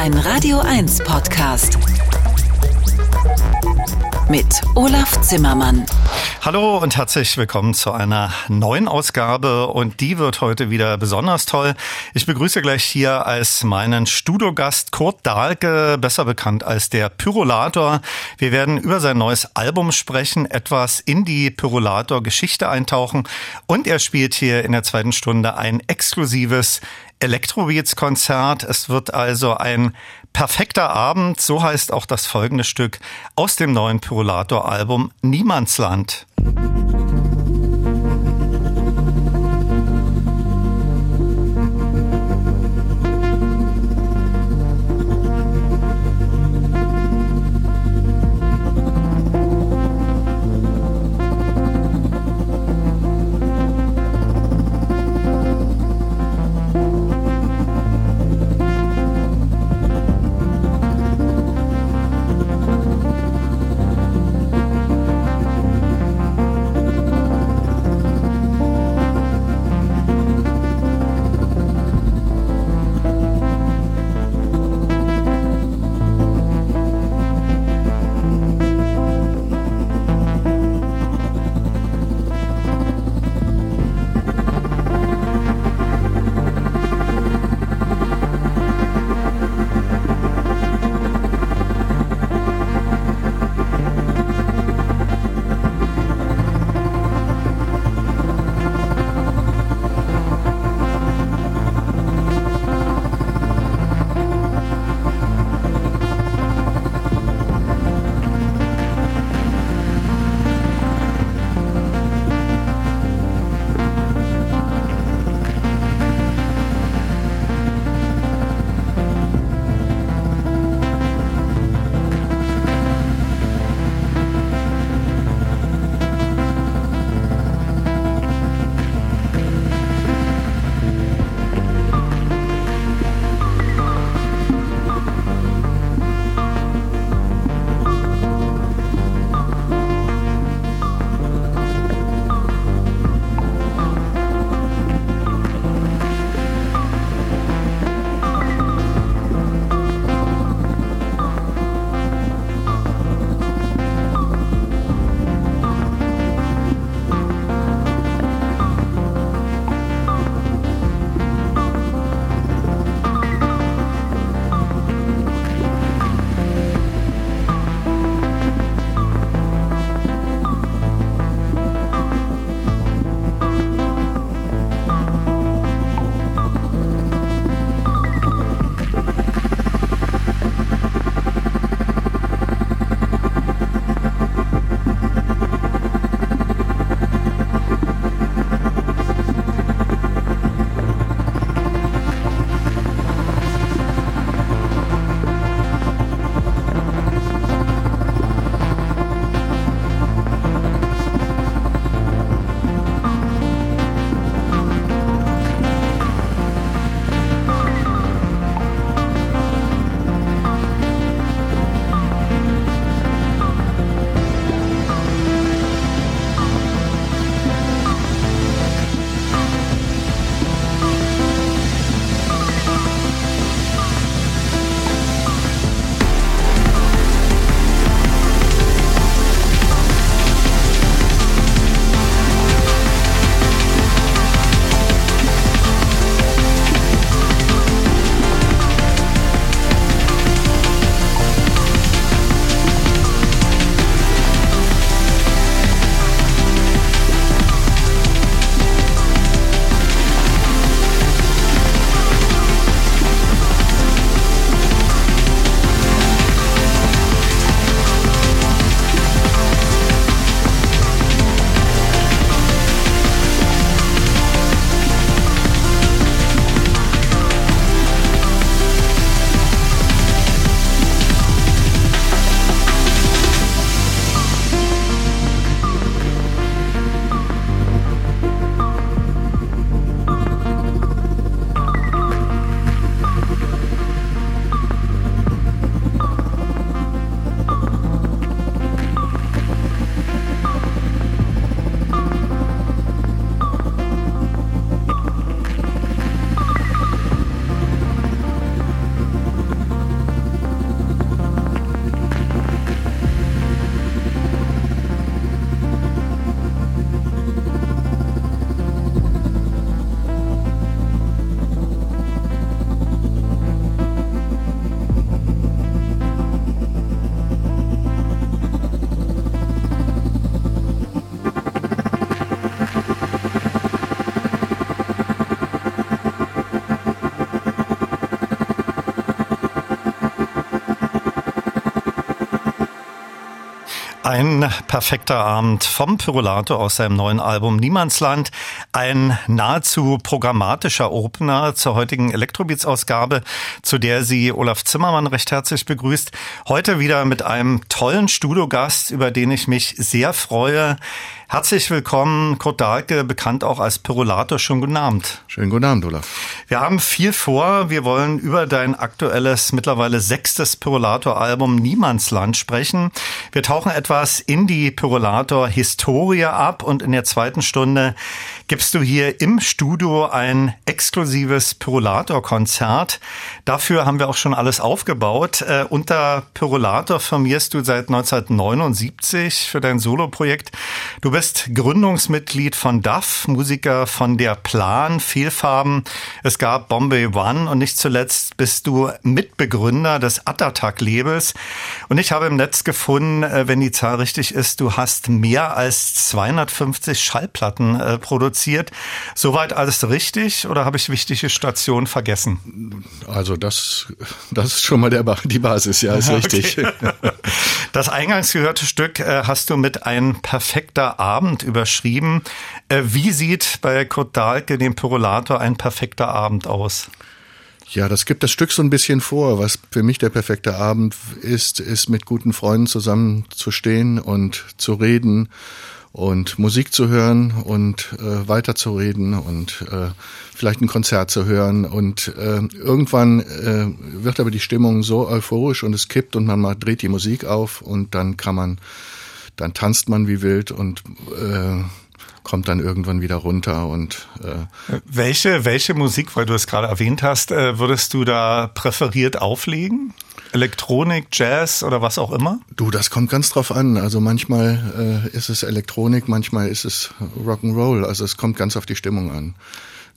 Ein Radio 1 Podcast. Mit Olaf Zimmermann. Hallo und herzlich willkommen zu einer neuen Ausgabe und die wird heute wieder besonders toll. Ich begrüße gleich hier als meinen Studiogast Kurt Dahlke, besser bekannt als der Pyrolator. Wir werden über sein neues Album sprechen, etwas in die Pyrolator Geschichte eintauchen und er spielt hier in der zweiten Stunde ein exklusives Electrobeats-Konzert. Es wird also ein perfekter Abend, so heißt auch das folgende Stück aus dem neuen Pyrolator-Album Niemandsland. Ein perfekter Abend vom Pyrolato aus seinem neuen Album Niemandsland. Ein nahezu programmatischer Opener zur heutigen Elektrobeats-Ausgabe, zu der sie Olaf Zimmermann recht herzlich begrüßt. Heute wieder mit einem tollen Studiogast, über den ich mich sehr freue. Herzlich willkommen, Kurt Dahlke, bekannt auch als Pyrolator. Schönen guten Abend. Schönen guten Abend, Olaf. Wir haben viel vor. Wir wollen über dein aktuelles, mittlerweile sechstes Pyrolator-Album Niemandsland sprechen. Wir tauchen etwas in die Pyrolator-Historie ab und in der zweiten Stunde gibst du hier im Studio ein exklusives Pyrolator-Konzert. Dafür haben wir auch schon alles aufgebaut. Äh, unter Pyrolator firmierst du seit 1979 für dein Soloprojekt. Du bist Gründungsmitglied von DAF, Musiker von der Plan, Fehlfarben. Es gab Bombay One und nicht zuletzt bist du Mitbegründer des Attatak-Labels. Und ich habe im Netz gefunden, äh, wenn die Zahl richtig ist, du hast mehr als 250 Schallplatten äh, produziert produziert. Soweit alles richtig oder habe ich wichtige Stationen vergessen? Also das, das ist schon mal der, die Basis, ja, ist richtig. Okay. Das eingangs gehörte Stück äh, hast du mit ein perfekter Abend überschrieben. Äh, wie sieht bei Kurt Dahlke, dem Pyrolator, ein perfekter Abend aus? Ja, das gibt das Stück so ein bisschen vor. Was für mich der perfekte Abend ist, ist mit guten Freunden zusammenzustehen und zu reden und Musik zu hören und äh, weiterzureden und äh, vielleicht ein Konzert zu hören. Und äh, irgendwann äh, wird aber die Stimmung so euphorisch und es kippt und man mal dreht die Musik auf und dann kann man, dann tanzt man wie wild und äh, kommt dann irgendwann wieder runter und äh welche welche Musik, weil du es gerade erwähnt hast, äh, würdest du da präferiert auflegen? Elektronik, Jazz oder was auch immer? Du, das kommt ganz drauf an. Also manchmal äh, ist es Elektronik, manchmal ist es Rock'n'Roll. Also es kommt ganz auf die Stimmung an.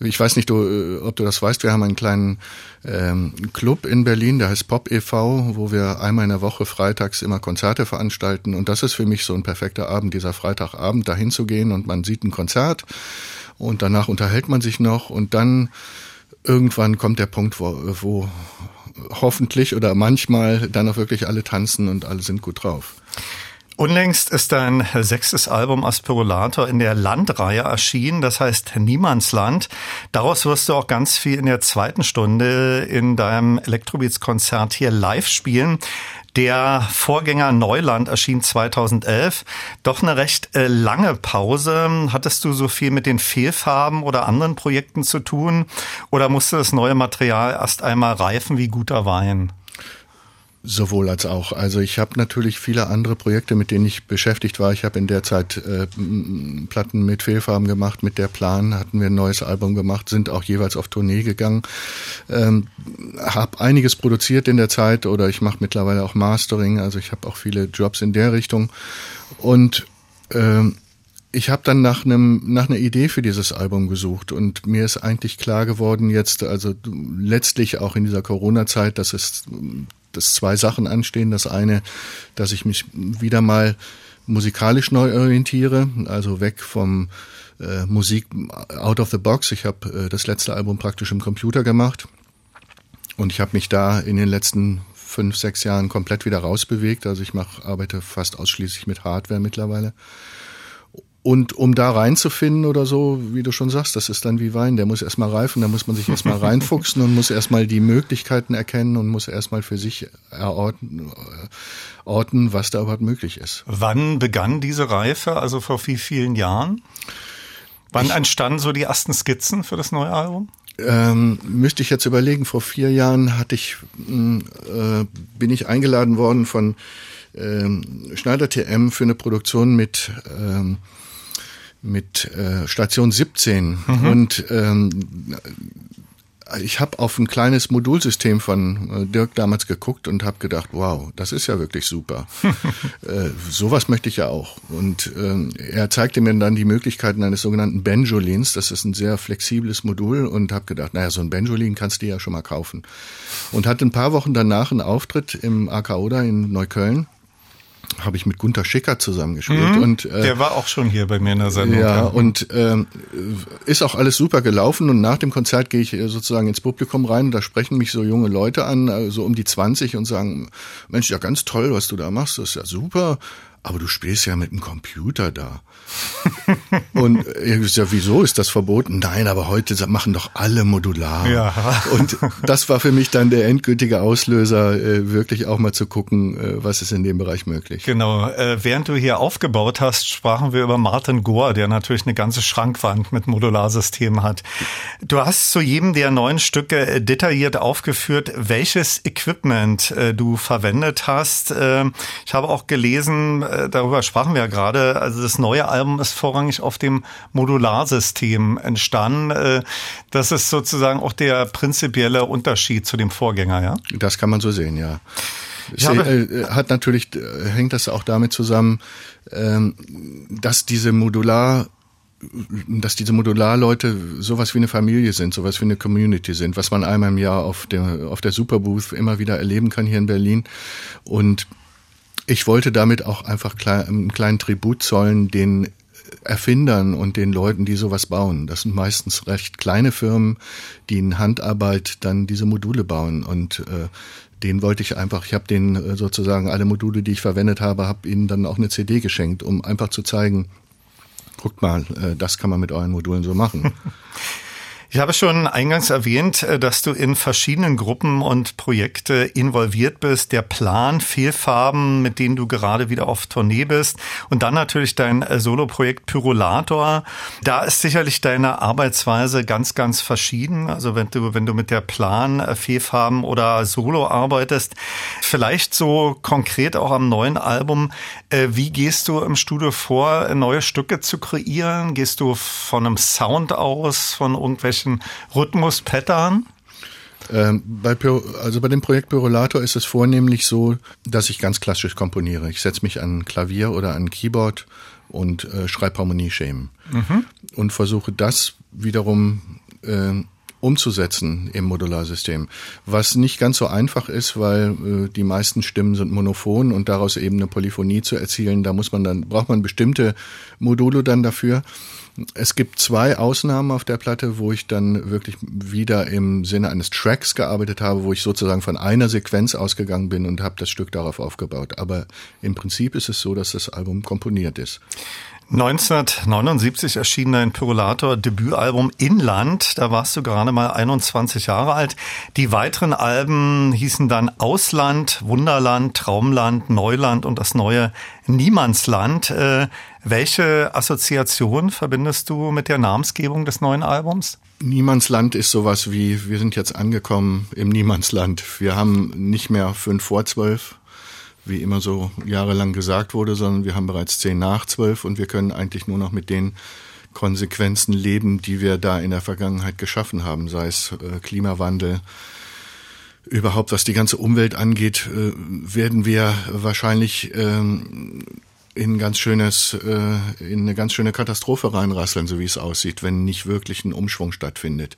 Ich weiß nicht, du, äh, ob du das weißt, wir haben einen kleinen ähm, Club in Berlin, der heißt Pop e.V., wo wir einmal in der Woche freitags immer Konzerte veranstalten. Und das ist für mich so ein perfekter Abend, dieser Freitagabend, dahin zu gehen und man sieht ein Konzert und danach unterhält man sich noch und dann irgendwann kommt der Punkt, wo, wo hoffentlich oder manchmal dann auch wirklich alle tanzen und alle sind gut drauf. Unlängst ist dein sechstes Album Aspirolator in der Landreihe erschienen, das heißt Niemandsland. Daraus wirst du auch ganz viel in der zweiten Stunde in deinem Elektrobeats-Konzert hier live spielen. Der Vorgänger Neuland erschien 2011. Doch eine recht äh, lange Pause. Hattest du so viel mit den Fehlfarben oder anderen Projekten zu tun? Oder musste das neue Material erst einmal reifen wie guter Wein? Sowohl als auch. Also ich habe natürlich viele andere Projekte, mit denen ich beschäftigt war. Ich habe in der Zeit äh, Platten mit Fehlfarben gemacht, mit der Plan hatten wir ein neues Album gemacht, sind auch jeweils auf Tournee gegangen. Ähm, habe einiges produziert in der Zeit oder ich mache mittlerweile auch Mastering, also ich habe auch viele Jobs in der Richtung. Und ähm, ich habe dann nach einem nach einer Idee für dieses Album gesucht und mir ist eigentlich klar geworden jetzt also letztlich auch in dieser Corona Zeit, dass es dass zwei Sachen anstehen. Das eine, dass ich mich wieder mal musikalisch neu orientiere, also weg vom äh, Musik out of the box. Ich habe äh, das letzte Album praktisch im Computer gemacht und ich habe mich da in den letzten fünf, sechs Jahren komplett wieder rausbewegt. Also ich mache, arbeite fast ausschließlich mit Hardware mittlerweile. Und um da reinzufinden oder so, wie du schon sagst, das ist dann wie Wein, der muss erstmal reifen, da muss man sich erstmal reinfuchsen und muss erstmal die Möglichkeiten erkennen und muss erstmal für sich erorten, orten, was da überhaupt möglich ist. Wann begann diese Reife, also vor wie vielen Jahren? Wann ich, entstanden so die ersten Skizzen für das neue Album? Ähm, müsste ich jetzt überlegen, vor vier Jahren hatte ich, hm, äh, bin ich eingeladen worden von ähm, Schneider TM für eine Produktion mit ähm, mit äh, Station 17 mhm. und ähm, ich habe auf ein kleines Modulsystem von äh, Dirk damals geguckt und habe gedacht, wow, das ist ja wirklich super. äh, sowas möchte ich ja auch. Und äh, er zeigte mir dann die Möglichkeiten eines sogenannten Benjolins. Das ist ein sehr flexibles Modul und habe gedacht, naja, so ein Benjolin kannst du ja schon mal kaufen. Und hatte ein paar Wochen danach einen Auftritt im AK Oda in Neukölln habe ich mit Gunter Schicker zusammengespielt. Mhm, und, äh, der war auch schon hier bei mir in der Sendung. Ja, ja. und ähm, ist auch alles super gelaufen. Und nach dem Konzert gehe ich äh, sozusagen ins Publikum rein. Da sprechen mich so junge Leute an, äh, so um die 20 und sagen, Mensch, ja ganz toll, was du da machst, das ist ja super. aber du spielst ja mit dem Computer da. und ich ja, wieso ist das verboten? Nein, aber heute machen doch alle modular. Ja. Und das war für mich dann der endgültige Auslöser, äh, wirklich auch mal zu gucken, äh, was ist in dem Bereich möglich. Genau. Äh, während du hier aufgebaut hast, sprachen wir über Martin Gore, der natürlich eine ganze Schrankwand mit Modularsystemen hat. Du hast zu jedem der neuen Stücke detailliert aufgeführt, welches Equipment du verwendet hast. Ich habe auch gelesen, darüber sprachen wir ja gerade, also das neue Album ist vorrangig auf dem Modularsystem entstanden. Äh, das ist sozusagen auch der prinzipielle Unterschied zu dem Vorgänger, ja? Das kann man so sehen, ja. Es äh, hat natürlich, äh, hängt das auch damit zusammen, ähm, dass diese Modular dass diese Modularleute sowas wie eine Familie sind, sowas wie eine Community sind, was man einmal im Jahr auf der, auf der Superbooth immer wieder erleben kann hier in Berlin. Und ich wollte damit auch einfach einen kleinen Tribut zollen den Erfindern und den Leuten, die sowas bauen. Das sind meistens recht kleine Firmen, die in Handarbeit dann diese Module bauen und äh, den wollte ich einfach, ich habe denen äh, sozusagen alle Module, die ich verwendet habe, habe ihnen dann auch eine CD geschenkt, um einfach zu zeigen, guckt mal, äh, das kann man mit euren Modulen so machen. Ich habe schon eingangs erwähnt, äh, dass du in verschiedenen Gruppen und Projekte involviert bist. Der Plan, Fehlfarben, mit denen du gerade wieder auf Tournee bist und dann natürlich dein äh, Soloprojekt Pyrolator. Da ist sicherlich deine Arbeitsweise ganz, ganz verschieden. Also wenn du, wenn du mit der Plan, äh, Fehlfarben oder Solo arbeitest, vielleicht so konkret auch am neuen Album. Wie gehst du im Studio vor, neue Stücke zu kreieren? Gehst du von einem Sound aus, von irgendwelchen welchen Rhythmus, Pattern? Ähm, bei, also bei dem Projekt Pyrolator ist es vornehmlich so, dass ich ganz klassisch komponiere. Ich setze mich an Klavier oder an Keyboard und äh, schreibe Harmonieschemen. Mhm. Und versuche das wiederum äh, umzusetzen im Modularsystem. Was nicht ganz so einfach ist, weil äh, die meisten Stimmen sind monophon und daraus eben eine Polyphonie zu erzielen, da muss man dann, braucht man bestimmte Module dann dafür. Es gibt zwei Ausnahmen auf der Platte, wo ich dann wirklich wieder im Sinne eines Tracks gearbeitet habe, wo ich sozusagen von einer Sequenz ausgegangen bin und habe das Stück darauf aufgebaut. Aber im Prinzip ist es so, dass das Album komponiert ist. 1979 erschien dein Pyrolator-Debütalbum Inland. Da warst du gerade mal 21 Jahre alt. Die weiteren Alben hießen dann Ausland, Wunderland, Traumland, Neuland und das neue Niemandsland. Äh, welche Assoziation verbindest du mit der Namensgebung des neuen Albums? Niemandsland ist sowas wie, wir sind jetzt angekommen im Niemandsland. Wir haben nicht mehr fünf vor zwölf, wie immer so jahrelang gesagt wurde, sondern wir haben bereits zehn nach zwölf und wir können eigentlich nur noch mit den Konsequenzen leben, die wir da in der Vergangenheit geschaffen haben, sei es äh, Klimawandel, überhaupt was die ganze Umwelt angeht, äh, werden wir wahrscheinlich ähm, in ganz schönes, äh, in eine ganz schöne Katastrophe reinrasseln, so wie es aussieht, wenn nicht wirklich ein Umschwung stattfindet.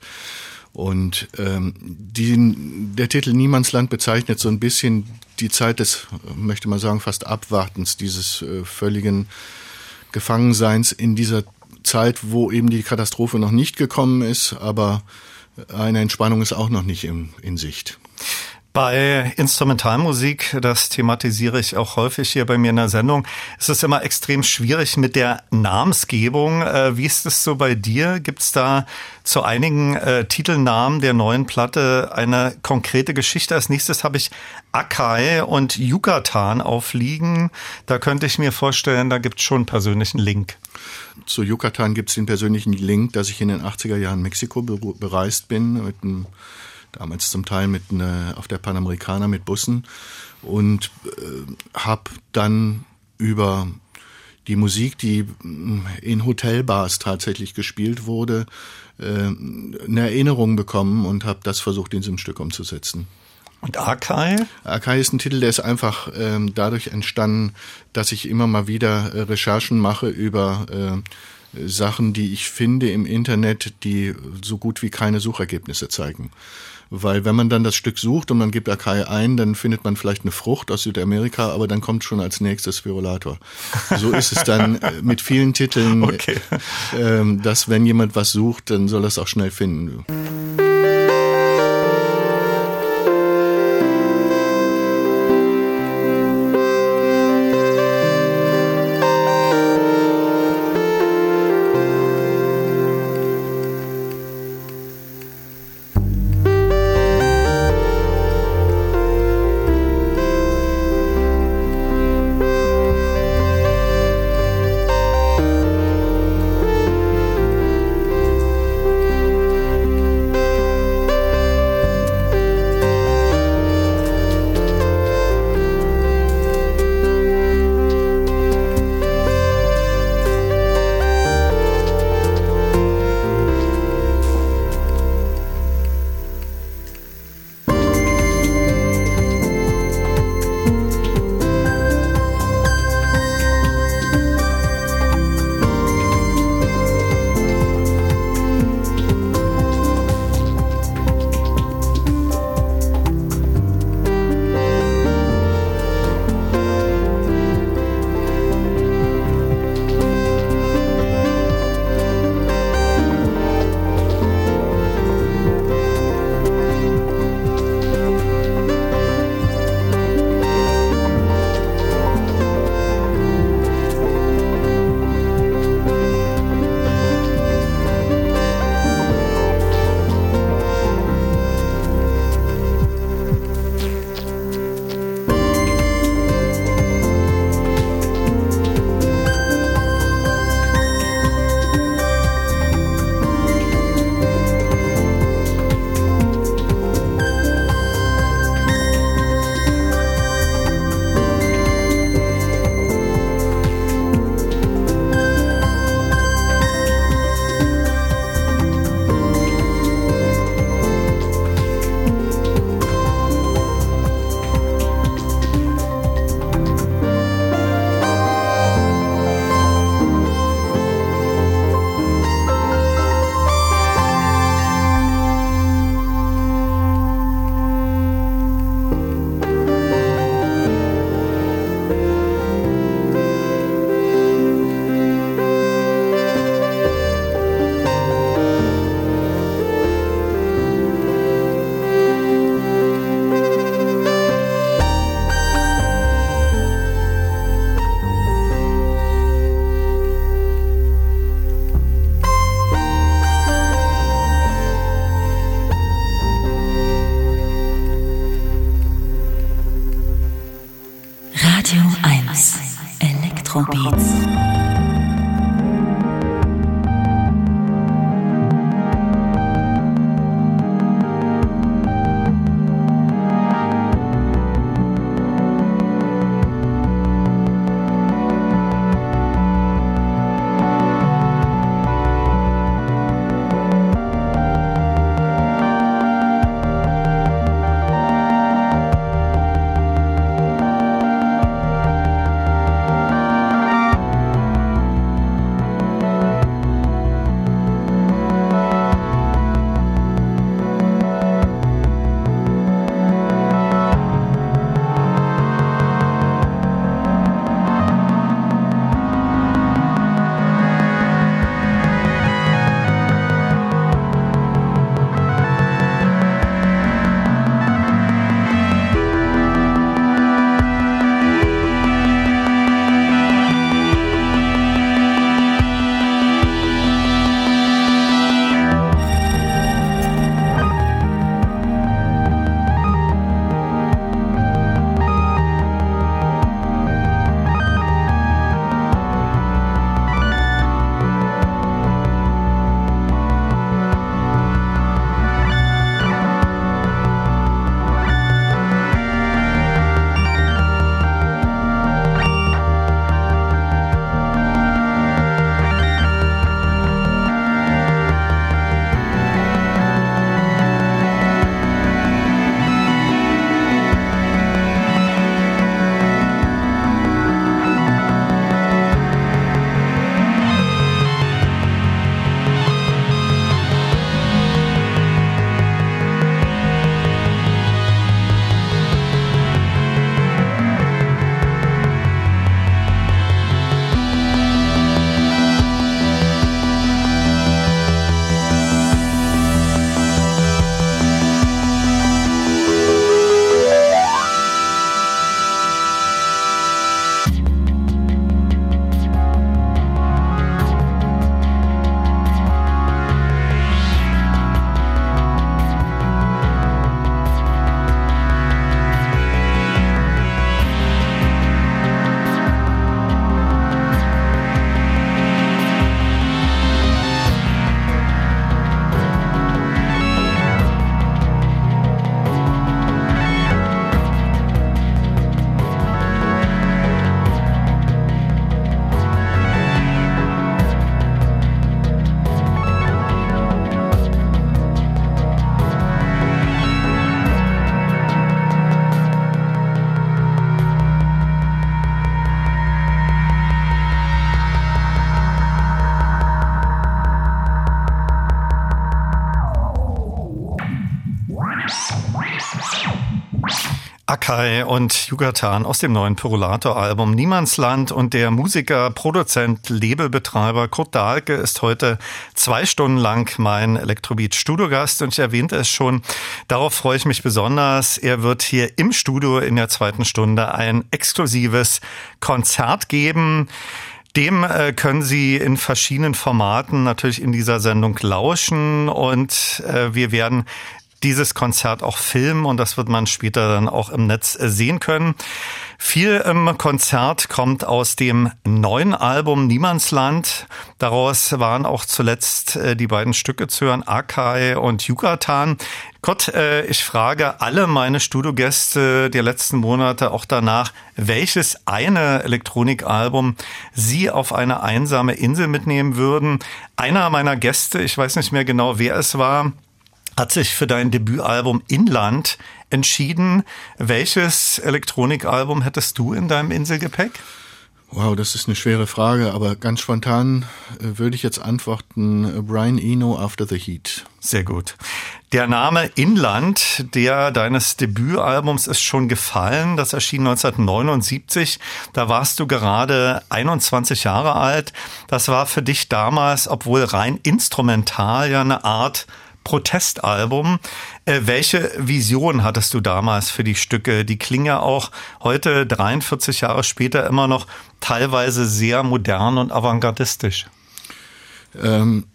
Und ähm, die, der Titel Niemandsland bezeichnet so ein bisschen die Zeit des, möchte man sagen, fast Abwartens, dieses äh, völligen Gefangenseins in dieser Zeit, wo eben die Katastrophe noch nicht gekommen ist, aber eine Entspannung ist auch noch nicht in, in Sicht. Bei Instrumentalmusik, das thematisiere ich auch häufig hier bei mir in der Sendung, ist es immer extrem schwierig mit der Namensgebung. Äh, wie ist es so bei dir? Gibt es da zu einigen äh, Titelnamen der neuen Platte eine konkrete Geschichte? Als nächstes habe ich Akai und Yucatan aufliegen. Da könnte ich mir vorstellen, da gibt es schon einen persönlichen Link. Zu Yucatan gibt es den persönlichen Link, dass ich in den 80er Jahren Mexiko bereist bin mit einem damals zum Teil mit ne, auf der Panamericana mit Bussen und äh, habe dann über die Musik, die mm, in Hotelbars tatsächlich gespielt wurde, äh, eine Erinnerung bekommen und habe das versucht in diesem Stück umzusetzen. Und Akai? Akai ist ein Titel, der ist einfach ähm, dadurch entstanden, dass ich immer mal wieder äh, Recherchen mache über äh, Sachen, die ich finde im Internet, die so gut wie keine Suchergebnisse zeigen. Weil wenn man dann das Stück sucht und man gibt Akai ein, dann findet man vielleicht eine Frucht aus Südamerika, aber dann kommt schon als nächstes Virulator. So ist es dann äh, mit vielen Titeln, okay. äh, dass wenn jemand was sucht, dann soll er es auch schnell finden. Akai und Yucatan aus dem neuen Perulator-Album Niemandsland und der Musiker, Produzent, Labelbetreiber Kurt Dahlke ist heute zwei Stunden lang mein Elektrobeat-Studiogast und ich erwähnte es schon, darauf freue ich mich besonders. Er wird hier im Studio in der zweiten Stunde ein exklusives Konzert geben. Dem äh, können Sie in verschiedenen Formaten natürlich in dieser Sendung lauschen und äh, wir werden dieses Konzert auch filmen und das wird man später dann auch im Netz äh, sehen können. Viel im Konzert kommt aus dem neuen Album Niemandsland. Daraus waren auch zuletzt äh, die beiden Stücke zu hören, Akai und Yucatan. Gott, äh, ich frage alle meine Studiogäste der letzten Monate auch danach, welches eine Elektronikalbum Sie auf eine einsame Insel mitnehmen würden. Einer meiner Gäste, ich weiß nicht mehr genau, wer es war, hat sich für dein Debütalbum Inland entschieden. Welches Elektronikalbum hättest du in deinem Inselgepäck? Wow, das ist eine schwere Frage, aber ganz spontan äh, würde ich jetzt antworten äh, Brian Eno After the Heat. Sehr gut. Der Name Inland, der deines Debütalbums ist schon gefallen. Das erschien 1979. Da warst du gerade 21 Jahre alt. Das war für dich damals, obwohl rein instrumental, ja eine Art Protestalbum. Äh, welche Vision hattest du damals für die Stücke? Die klingen ja auch heute, 43 Jahre später, immer noch teilweise sehr modern und avantgardistisch. Ähm,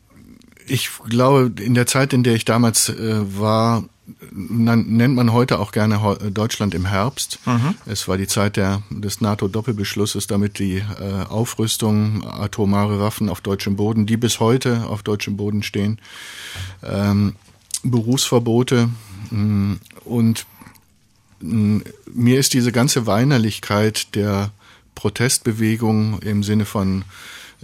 ich glaube, in der Zeit, in der ich damals äh, war, nennt man heute auch gerne Deutschland im Herbst. Mhm. Es war die Zeit der, des NATO-Doppelbeschlusses, damit die äh, Aufrüstung atomare Waffen auf deutschem Boden, die bis heute auf deutschem Boden stehen, ähm, Berufsverbote mh, mm, und mh, mm, mir ist diese ganze Weinerlichkeit der Protestbewegung im Sinne von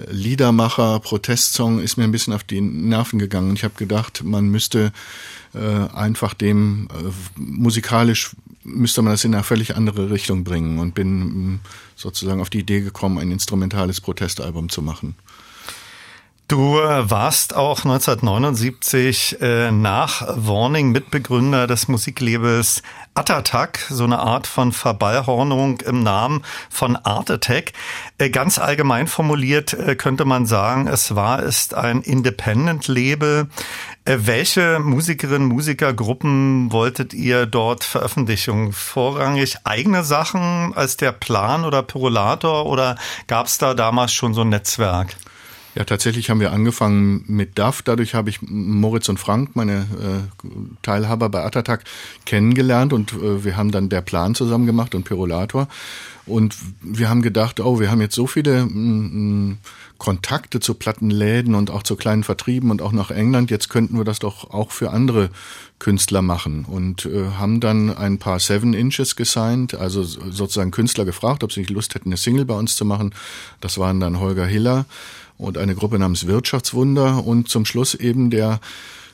Liedermacher, Protestsong ist mir ein bisschen auf die Nerven gegangen. Ich habe gedacht, man müsste äh, einfach dem äh, musikalisch müsste man das in eine völlig andere Richtung bringen und bin mm, sozusagen auf die Idee gekommen, ein instrumentales Protestalbum zu machen. Du warst auch 1979 äh, nach Warning Mitbegründer des Musiklabels Attack, so eine Art von Verballhornung im Namen von Art Attack. Äh, ganz allgemein formuliert äh, könnte man sagen, es war ist ein Independent-Label. Äh, welche Musikerinnen, Musikergruppen wolltet ihr dort veröffentlichen? Vorrangig eigene Sachen als der Plan oder Perolator oder gab es da damals schon so ein Netzwerk? Ja, tatsächlich haben wir angefangen mit DAF. Dadurch habe ich Moritz und Frank, meine äh, Teilhaber bei Attatak, kennengelernt und äh, wir haben dann der Plan zusammen gemacht und Perolator. Und wir haben gedacht, oh, wir haben jetzt so viele Kontakte zu Plattenläden und auch zu kleinen Vertrieben und auch nach England. Jetzt könnten wir das doch auch für andere Künstler machen und äh, haben dann ein paar Seven Inches gesigned, also sozusagen Künstler gefragt, ob sie nicht Lust hätten, eine Single bei uns zu machen. Das waren dann Holger Hiller und eine Gruppe namens Wirtschaftswunder und zum Schluss eben der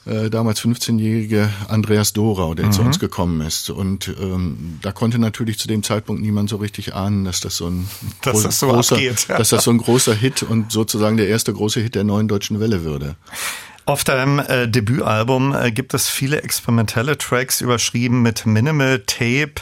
äh, damals 15-jährige Andreas Dorau, der mhm. zu uns gekommen ist. Und ähm, da konnte natürlich zu dem Zeitpunkt niemand so richtig ahnen, dass das so ein dass groß, das so großer, abgeht. dass das so ein großer Hit und sozusagen der erste große Hit der neuen deutschen Welle würde. Auf deinem äh, Debütalbum äh, gibt es viele experimentelle Tracks überschrieben mit Minimal Tape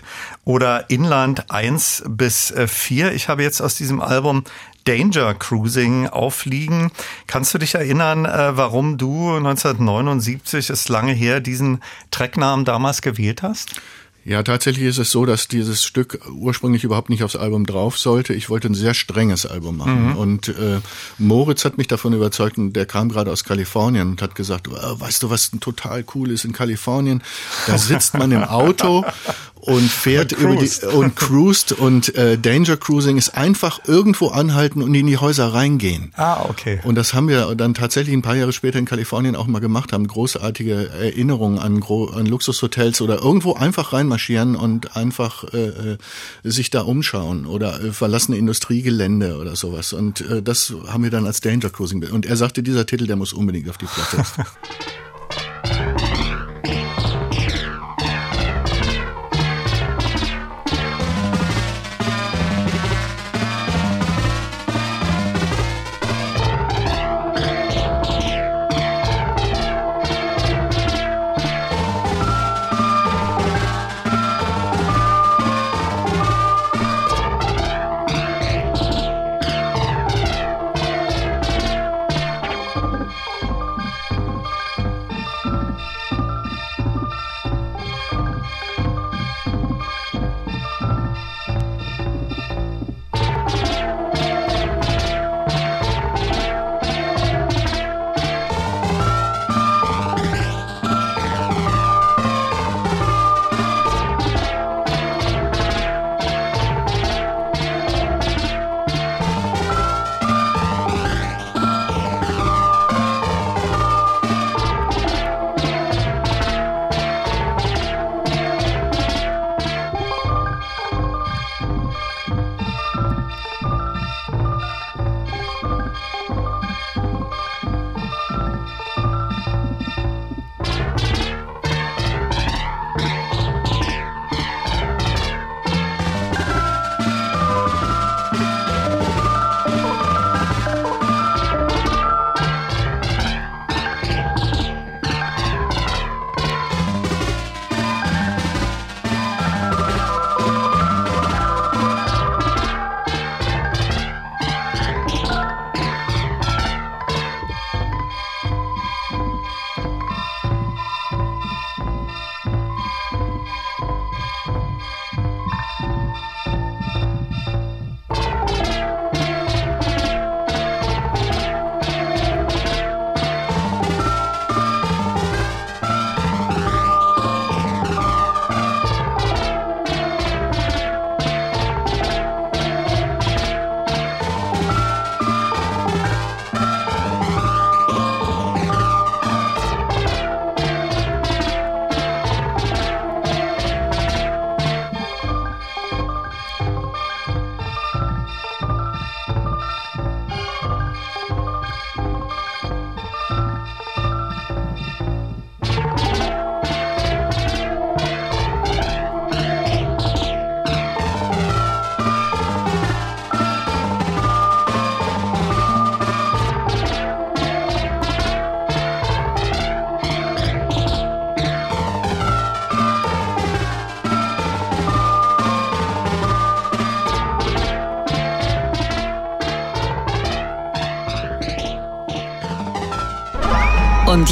oder Inland 1 bis äh, 4. Ich habe jetzt aus diesem Album Danger Cruising aufliegen. Kannst du dich erinnern, äh, warum du 1979, ist lange her, diesen Tracknamen damals gewählt hast? Ja, tatsächlich ist es so, dass dieses Stück ursprünglich überhaupt nicht aufs Album drauf sollte. Ich wollte ein sehr strenges Album machen. Mhm. Und äh, Moritz hat mich davon überzeugt, und der kam gerade aus Kalifornien und hat gesagt, weißt du, was total cool ist in Kalifornien? Da sitzt man im Auto und fährt über die und cruist und äh, Danger Cruising ist einfach irgendwo anhalten und in die Häuser reingehen. Ah, okay. Und das haben wir dann tatsächlich ein paar Jahre später in Kalifornien auch mal gemacht, haben großartige Erinnerungen an, an Luxushotels oder irgendwo einfach reinmarschieren und einfach äh, äh sich da umschauen oder äh, verlassene Industriegelände oder sowas. Und äh, das haben wir dann als Danger Cruising. Und er sagte, dieser Titel, der muss unbedingt auf die Platte.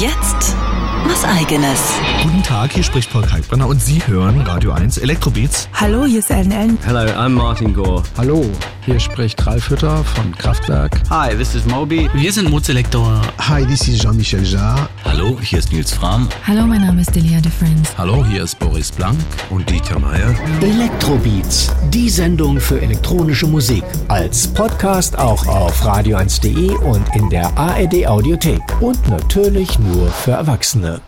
jetzt was eigenes. Guten Tag, hier spricht Paul Kalkbrenner und Sie hören Radio 1 Elektrobeats. Hallo, hier ist Ellen Ellen. Hello, I'm Martin Gore. Hallo, hier spricht Ralf Hütter von Kraftwerk. Hi, this is Moby. Wir sind Mozelektor. Hi, this is Jean-Michel Jarre. Hallo, hier ist Nils Fram. Hallo, mein Name ist Delia de Friends. Hallo, hier ist Boris Blank und Dieter Meier. Elektrobeats, die Sendung für elektronische Musik. Als Podcast auch auf radio1.de und in der ARD Audiothek. Und natürlich nur für Erwachsene.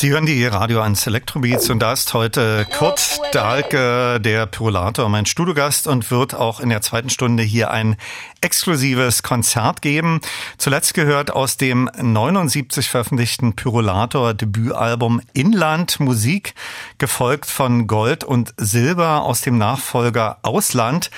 Sie hören die Radio 1 Electrobeats und da ist heute Kurt Dahlke, der Pyrolator, mein Studiogast und wird auch in der zweiten Stunde hier ein exklusives Konzert geben. Zuletzt gehört aus dem 79 veröffentlichten Pyrolator Debütalbum Inland Musik, gefolgt von Gold und Silber aus dem Nachfolger Ausland.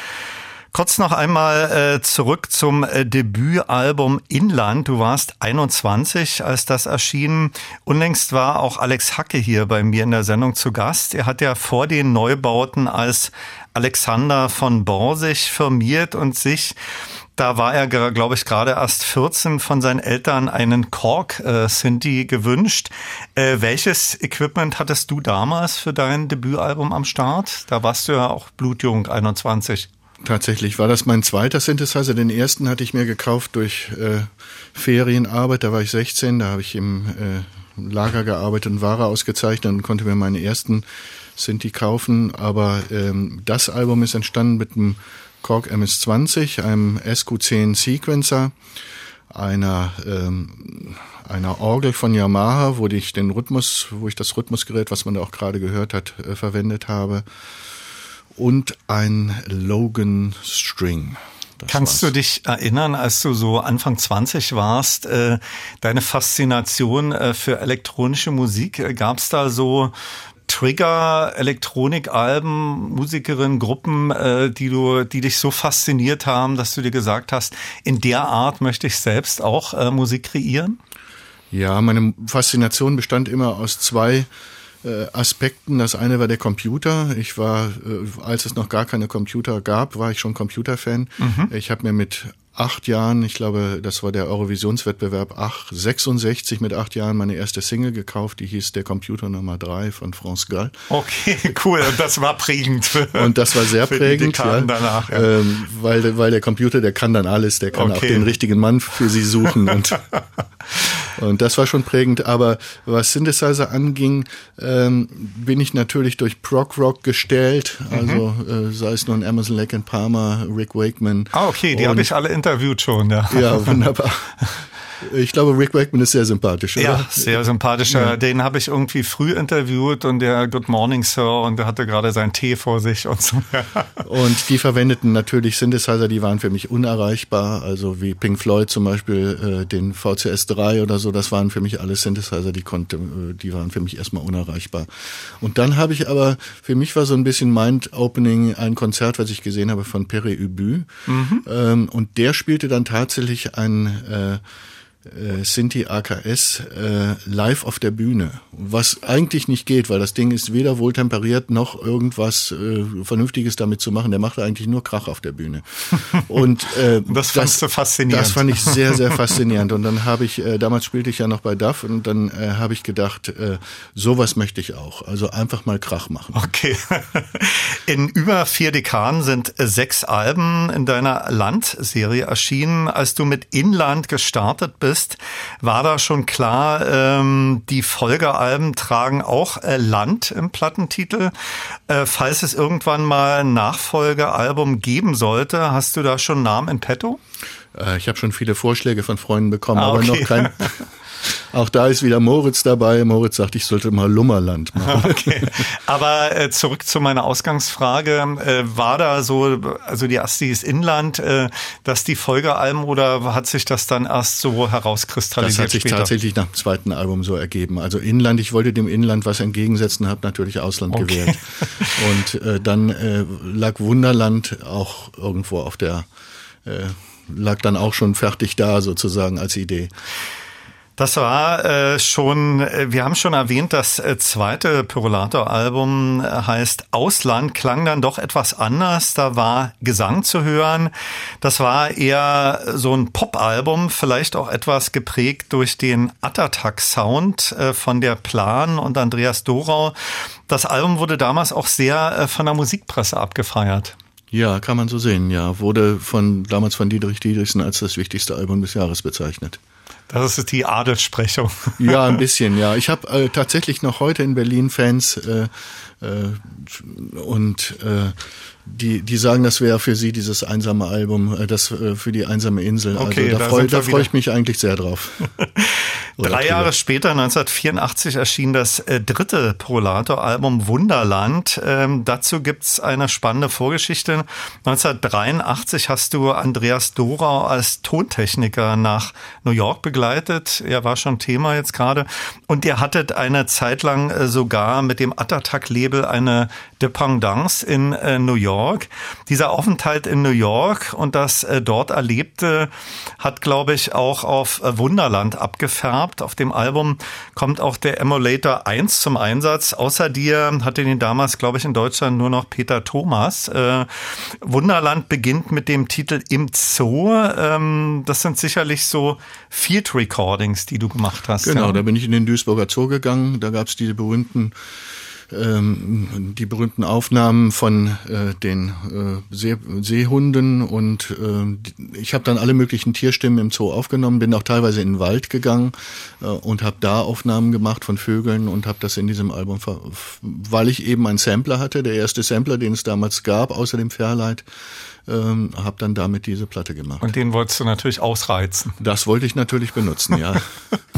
Kurz noch einmal äh, zurück zum äh, Debütalbum Inland. Du warst 21, als das erschien. Unlängst war auch Alex Hacke hier bei mir in der Sendung zu Gast. Er hat ja vor den Neubauten als Alexander von Borsig firmiert und sich da war er, glaube ich, gerade erst 14 von seinen Eltern einen Korg äh, Sinti gewünscht. Äh, welches Equipment hattest du damals für dein Debütalbum am Start? Da warst du ja auch blutjung, 21. Tatsächlich war das mein zweiter Synthesizer. Den ersten hatte ich mir gekauft durch äh, Ferienarbeit. Da war ich 16, da habe ich im äh, Lager gearbeitet und Ware ausgezeichnet und konnte mir meinen ersten Synthi kaufen. Aber ähm, das Album ist entstanden mit einem Korg MS-20, einem SQ10 Sequencer, einer ähm, einer Orgel von Yamaha, wo ich den Rhythmus, wo ich das Rhythmusgerät, was man da auch gerade gehört hat, äh, verwendet habe und ein Logan String. Das Kannst war's. du dich erinnern, als du so Anfang 20 warst, äh, deine Faszination äh, für elektronische Musik? Äh, Gab es da so Trigger, Elektronikalben, Musikerinnen, Gruppen, äh, die du, die dich so fasziniert haben, dass du dir gesagt hast, in der Art möchte ich selbst auch äh, Musik kreieren? Ja, meine Faszination bestand immer aus zwei äh, Aspekten. Das eine war der Computer. Ich war, äh, als es noch gar keine Computer gab, war ich schon Computerfan. Mhm. Ich habe mir mit acht Jahren, ich glaube, das war der Eurovisionswettbewerb ach, 66 mit acht Jahren meine erste Single gekauft, die hieß Der Computer Nummer drei von France Gall. Okay, cool. Und das war prägend. Für, und das war sehr prägend, ja, danach, ja. Ähm, weil, weil der Computer, der kann dann alles, der kann okay. auch den richtigen Mann für sie suchen und Und das war schon prägend. Aber was Synthesizer anging, ähm, bin ich natürlich durch Prog Rock gestellt. Also mhm. äh, sei es nun Amazon Lake and Palmer, Rick Wakeman. Ah, okay, die habe ich alle interviewt schon, ja. Ja, wunderbar. Ich glaube, Rick Wakeman ist sehr sympathisch. Oder? Ja, sehr sympathischer. Ja. Den habe ich irgendwie früh interviewt und der Good Morning Sir und der hatte gerade seinen Tee vor sich und so. und die verwendeten natürlich Synthesizer, die waren für mich unerreichbar. Also wie Pink Floyd zum Beispiel, äh, den VCS 3 oder so, das waren für mich alles Synthesizer, die konnte, äh, die waren für mich erstmal unerreichbar. Und dann habe ich aber, für mich war so ein bisschen Mind-Opening ein Konzert, was ich gesehen habe von Pere Ubu. Mhm. Ähm, und der spielte dann tatsächlich ein äh, äh, Sinti AKS äh, live auf der Bühne. Was eigentlich nicht geht, weil das Ding ist weder wohltemperiert noch irgendwas äh, Vernünftiges damit zu machen. Der macht eigentlich nur Krach auf der Bühne. Und äh, das das, du faszinierend. Das fand ich sehr, sehr faszinierend. Und dann habe ich, äh, damals spielte ich ja noch bei DAF und dann äh, habe ich gedacht, äh, sowas möchte ich auch. Also einfach mal Krach machen. Okay. In über vier Dekaden sind sechs Alben in deiner Landserie erschienen. Als du mit Inland gestartet bist, ist, war da schon klar, ähm, die Folgealben tragen auch äh, Land im Plattentitel. Äh, falls es irgendwann mal ein Nachfolgealbum geben sollte, hast du da schon Namen in petto? Äh, ich habe schon viele Vorschläge von Freunden bekommen, ah, okay. aber noch kein, Auch da ist wieder Moritz dabei. Moritz sagt, ich sollte mal Lummerland machen. Okay. Aber äh, zurück zu meiner Ausgangsfrage. Äh, war da so, also die Astis Inland, äh, dass die Folgealben oder hat sich das dann erst so herauskristallisiert? Das hat sich später? tatsächlich nach dem zweiten Album so ergeben. Also Inland, ich wollte dem Inland was entgegensetzen, habe natürlich Ausland okay. gewählt. Und äh, dann äh, lag Wunderland auch irgendwo auf der, äh, lag dann auch schon fertig da sozusagen als Idee. Das war äh, schon, äh, wir haben schon erwähnt, das äh, zweite Pyrolator-Album äh, heißt Ausland, klang dann doch etwas anders. Da war Gesang zu hören. Das war eher so ein Pop-Album, vielleicht auch etwas geprägt durch den Attatak-Sound von der Plan und Andreas Dorau. Das Album wurde damals auch sehr von der Musikpresse abgefeiert. Ja, kann man so sehen, ja. Wurde von, damals von Dietrich Dietrichsen als das wichtigste Album des Jahres bezeichnet. Das ist die Adelssprechung. Ja, ein bisschen, ja. Ich habe äh, tatsächlich noch heute in Berlin Fans äh, äh, und äh, die, die sagen, das wäre für sie dieses einsame Album, äh, das äh, für die einsame Insel. Okay, also da, da freue da freu ich mich eigentlich sehr drauf. Drei Jahre später, 1984, erschien das äh, dritte Prolator-Album Wunderland. Ähm, dazu gibt's eine spannende Vorgeschichte. 1983 hast du Andreas Dorau als Tontechniker nach New York begleitet. Er war schon Thema jetzt gerade. Und ihr hattet eine Zeit lang äh, sogar mit dem Attatak-Label eine Dependance in äh, New York. Dieser Aufenthalt in New York und das äh, dort Erlebte hat, glaube ich, auch auf äh, Wunderland abgefärbt. Auf dem Album kommt auch der Emulator 1 zum Einsatz. Außer dir hatte den damals, glaube ich, in Deutschland nur noch Peter Thomas. Äh, Wunderland beginnt mit dem Titel Im Zoo. Ähm, das sind sicherlich so Field Recordings, die du gemacht hast. Genau, ja. da bin ich in den Duisburger Zoo gegangen. Da gab es diese berühmten ähm, die berühmten Aufnahmen von äh, den äh, See Seehunden und äh, ich habe dann alle möglichen Tierstimmen im Zoo aufgenommen, bin auch teilweise in den Wald gegangen äh, und habe da Aufnahmen gemacht von Vögeln und habe das in diesem Album, weil ich eben einen Sampler hatte, der erste Sampler, den es damals gab, außer dem Fairlight, ähm, habe dann damit diese Platte gemacht. Und den wolltest du natürlich ausreizen. Das wollte ich natürlich benutzen, ja.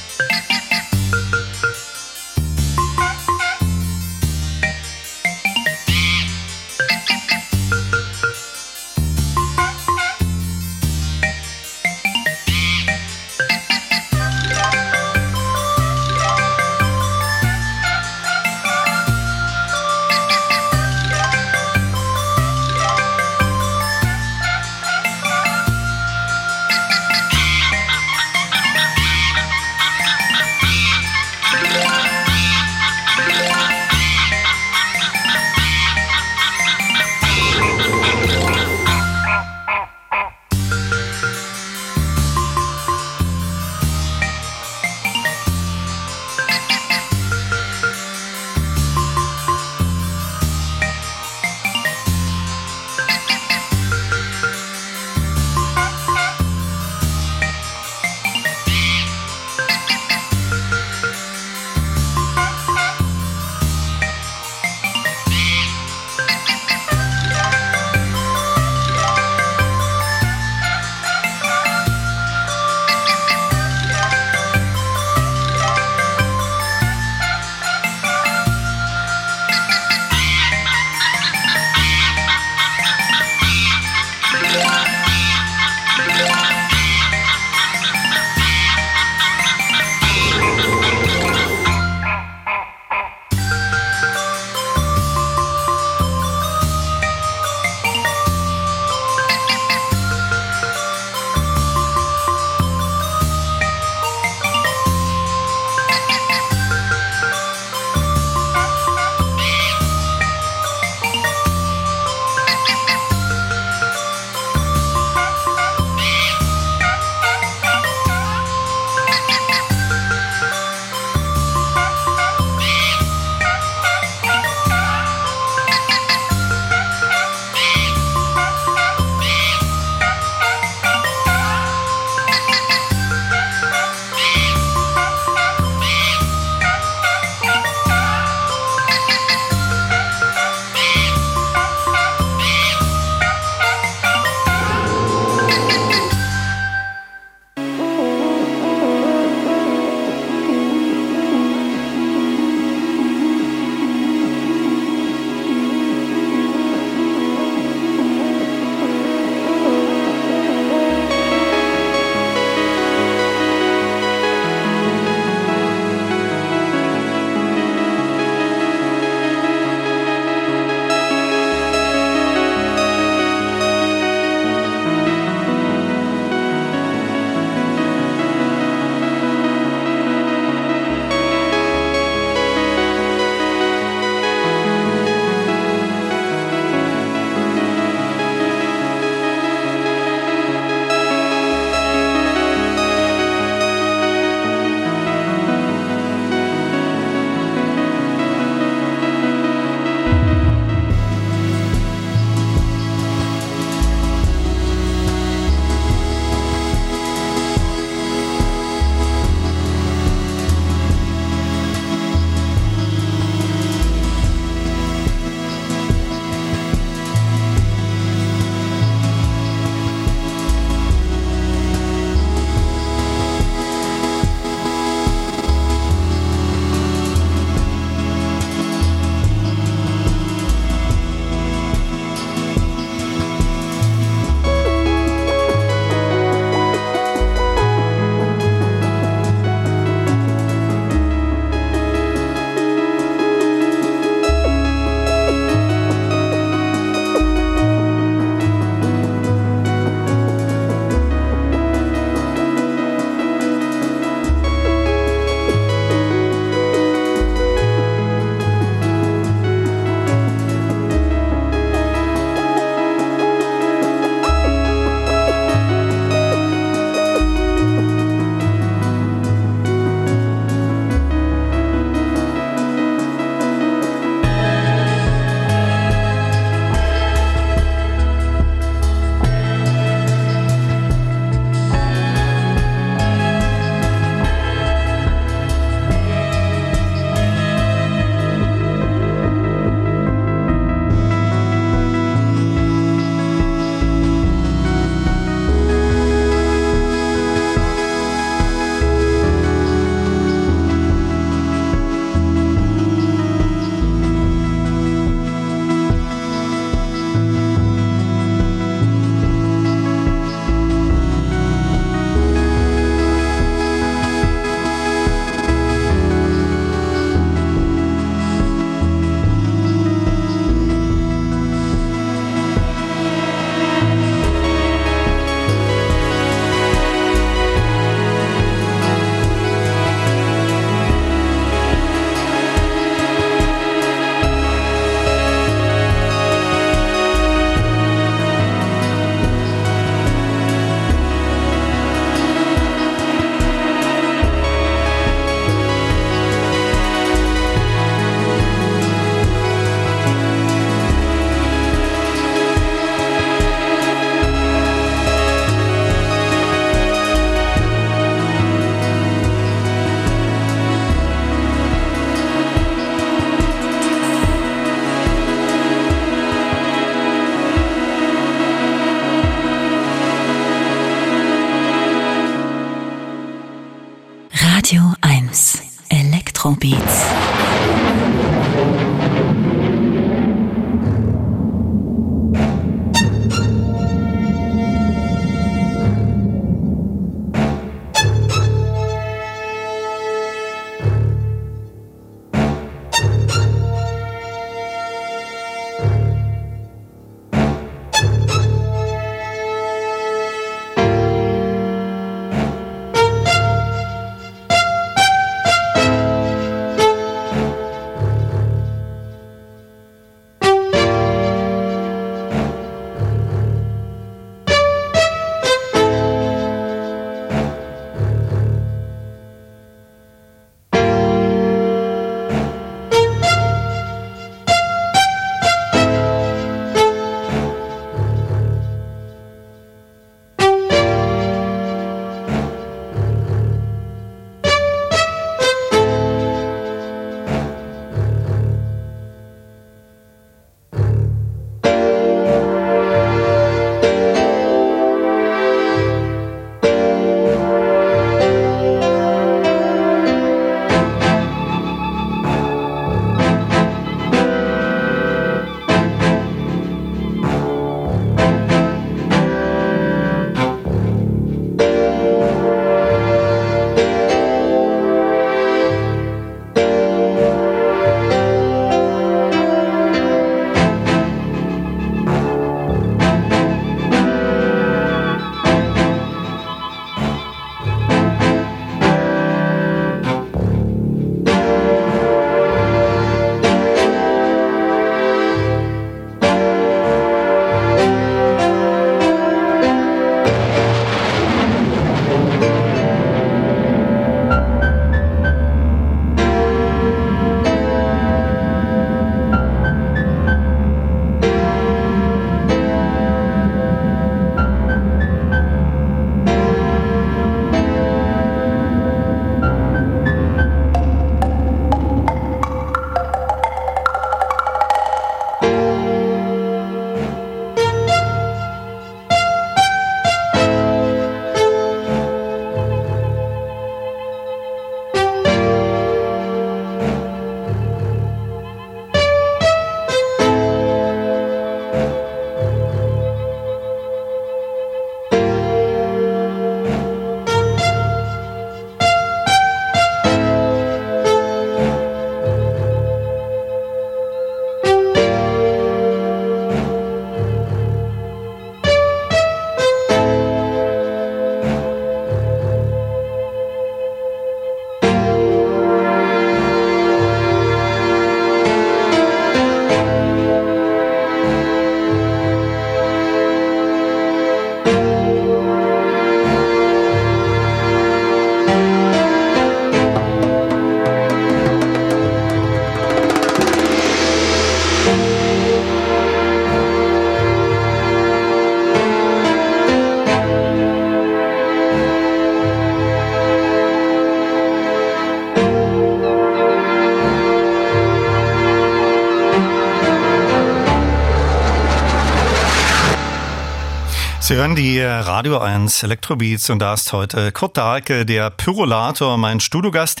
Sie hören die Radio 1 Elektrobeats und da ist heute Kurt Dahlke, der Pyrolator, mein Studiogast.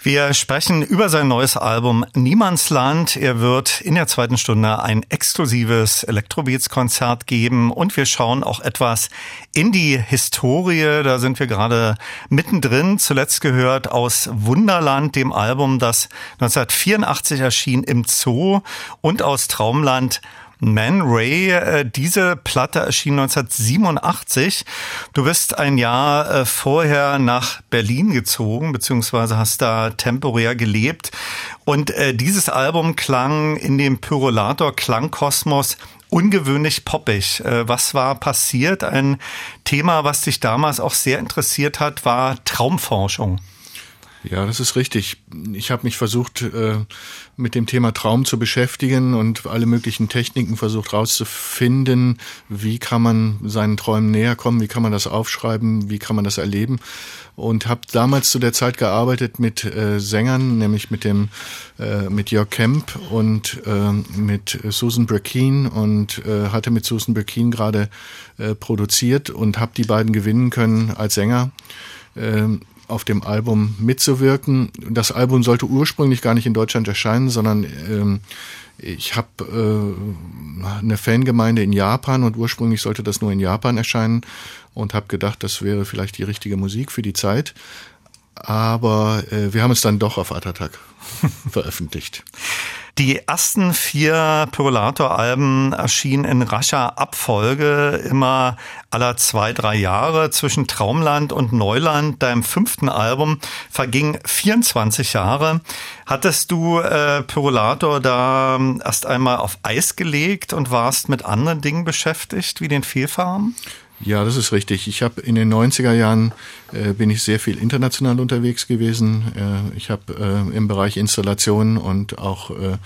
Wir sprechen über sein neues Album Niemandsland. Er wird in der zweiten Stunde ein exklusives Elektrobeats-Konzert geben und wir schauen auch etwas in die Historie. Da sind wir gerade mittendrin. Zuletzt gehört aus Wunderland, dem Album, das 1984 erschien im Zoo und aus Traumland man Ray. Äh, diese Platte erschien 1987. Du bist ein Jahr äh, vorher nach Berlin gezogen, beziehungsweise hast da temporär gelebt. Und äh, dieses Album klang in dem Pyrolator Klangkosmos ungewöhnlich poppig. Was war passiert? Ein Thema, was dich damals auch sehr interessiert hat, war Traumforschung. Ja, das ist richtig. Ich habe mich versucht, äh, mit dem Thema Traum zu beschäftigen und alle möglichen Techniken versucht rauszufinden. Wie kann man seinen Träumen näher kommen? Wie kann man das aufschreiben? Wie kann man das erleben? Und habe damals zu der Zeit gearbeitet mit äh, Sängern, nämlich mit dem äh, mit Jörg Kemp und mit Susan Brakin und hatte mit Susan Brakin gerade produziert und habe die beiden gewinnen können als Sänger. Auf dem Album mitzuwirken. Das Album sollte ursprünglich gar nicht in Deutschland erscheinen, sondern ähm, ich habe äh, eine Fangemeinde in Japan und ursprünglich sollte das nur in Japan erscheinen und habe gedacht, das wäre vielleicht die richtige Musik für die Zeit. Aber äh, wir haben es dann doch auf Atatak veröffentlicht. Die ersten vier Pyrolator-Alben erschienen in rascher Abfolge, immer aller zwei, drei Jahre. Zwischen Traumland und Neuland, deinem fünften Album, vergingen 24 Jahre. Hattest du äh, Pyrolator da erst einmal auf Eis gelegt und warst mit anderen Dingen beschäftigt, wie den Fehlfarben? Ja, das ist richtig. Ich habe in den 90er Jahren äh, bin ich sehr viel international unterwegs gewesen. Äh, ich habe äh, im Bereich Installationen und auch äh,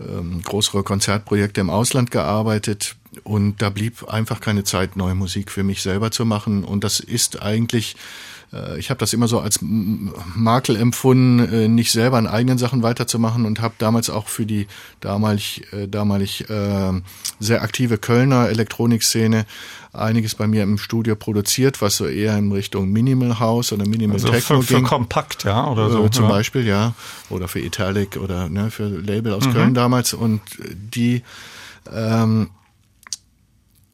ähm, größere Konzertprojekte im Ausland gearbeitet und da blieb einfach keine Zeit, neue Musik für mich selber zu machen. Und das ist eigentlich ich habe das immer so als Makel empfunden, äh, nicht selber an eigenen Sachen weiterzumachen und habe damals auch für die damalig, äh, damalig äh, sehr aktive Kölner Elektronikszene einiges bei mir im Studio produziert, was so eher in Richtung Minimal House oder Minimal also Techno für, für ging. Kompakt, ja, oder so. Äh, zum ja. Beispiel, ja. Oder für Italic oder ne, für Label aus Mhm. Köln damals. Und die ähm,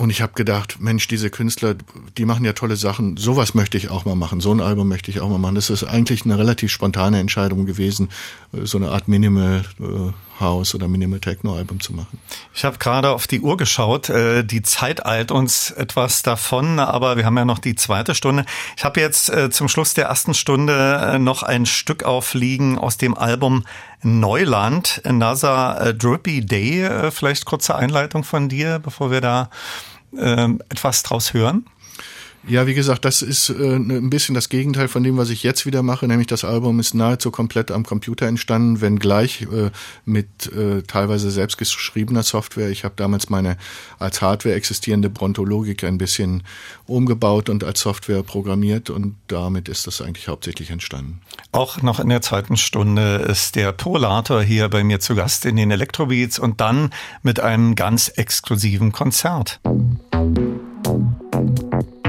und ich habe gedacht, Mensch, diese Künstler, die machen ja tolle Sachen. Sowas möchte ich auch mal machen. So ein Album möchte ich auch mal machen. Das ist eigentlich eine relativ spontane Entscheidung gewesen, äh, so eine Art Minimal äh, House oder Minimal Techno Album zu machen. Ich habe gerade auf die Uhr geschaut. Äh, Die Zeit eilt uns etwas davon, aber wir haben ja noch die zweite Stunde. Ich habe jetzt zum Schluss der ersten Stunde noch ein Stück aufliegen aus dem Album Neuland, äh, Drippy Day. Vielleicht kurze Einleitung von dir, bevor wir da ähm, etwas draus hören. Ja, wie gesagt, das ist äh, ein bisschen das Gegenteil von dem, was ich jetzt wieder mache, nämlich das Album ist nahezu komplett am Computer entstanden, wenngleich äh, mit äh, teilweise selbstgeschriebener Software. Ich habe damals meine als Hardware existierende Brontologik ein bisschen umgebaut und als Software programmiert und damit ist das eigentlich hauptsächlich entstanden. Auch noch in der zweiten Stunde ist der Polator hier bei mir zu Gast in den Electrobeats und dann mit einem ganz exklusiven Konzert. Thank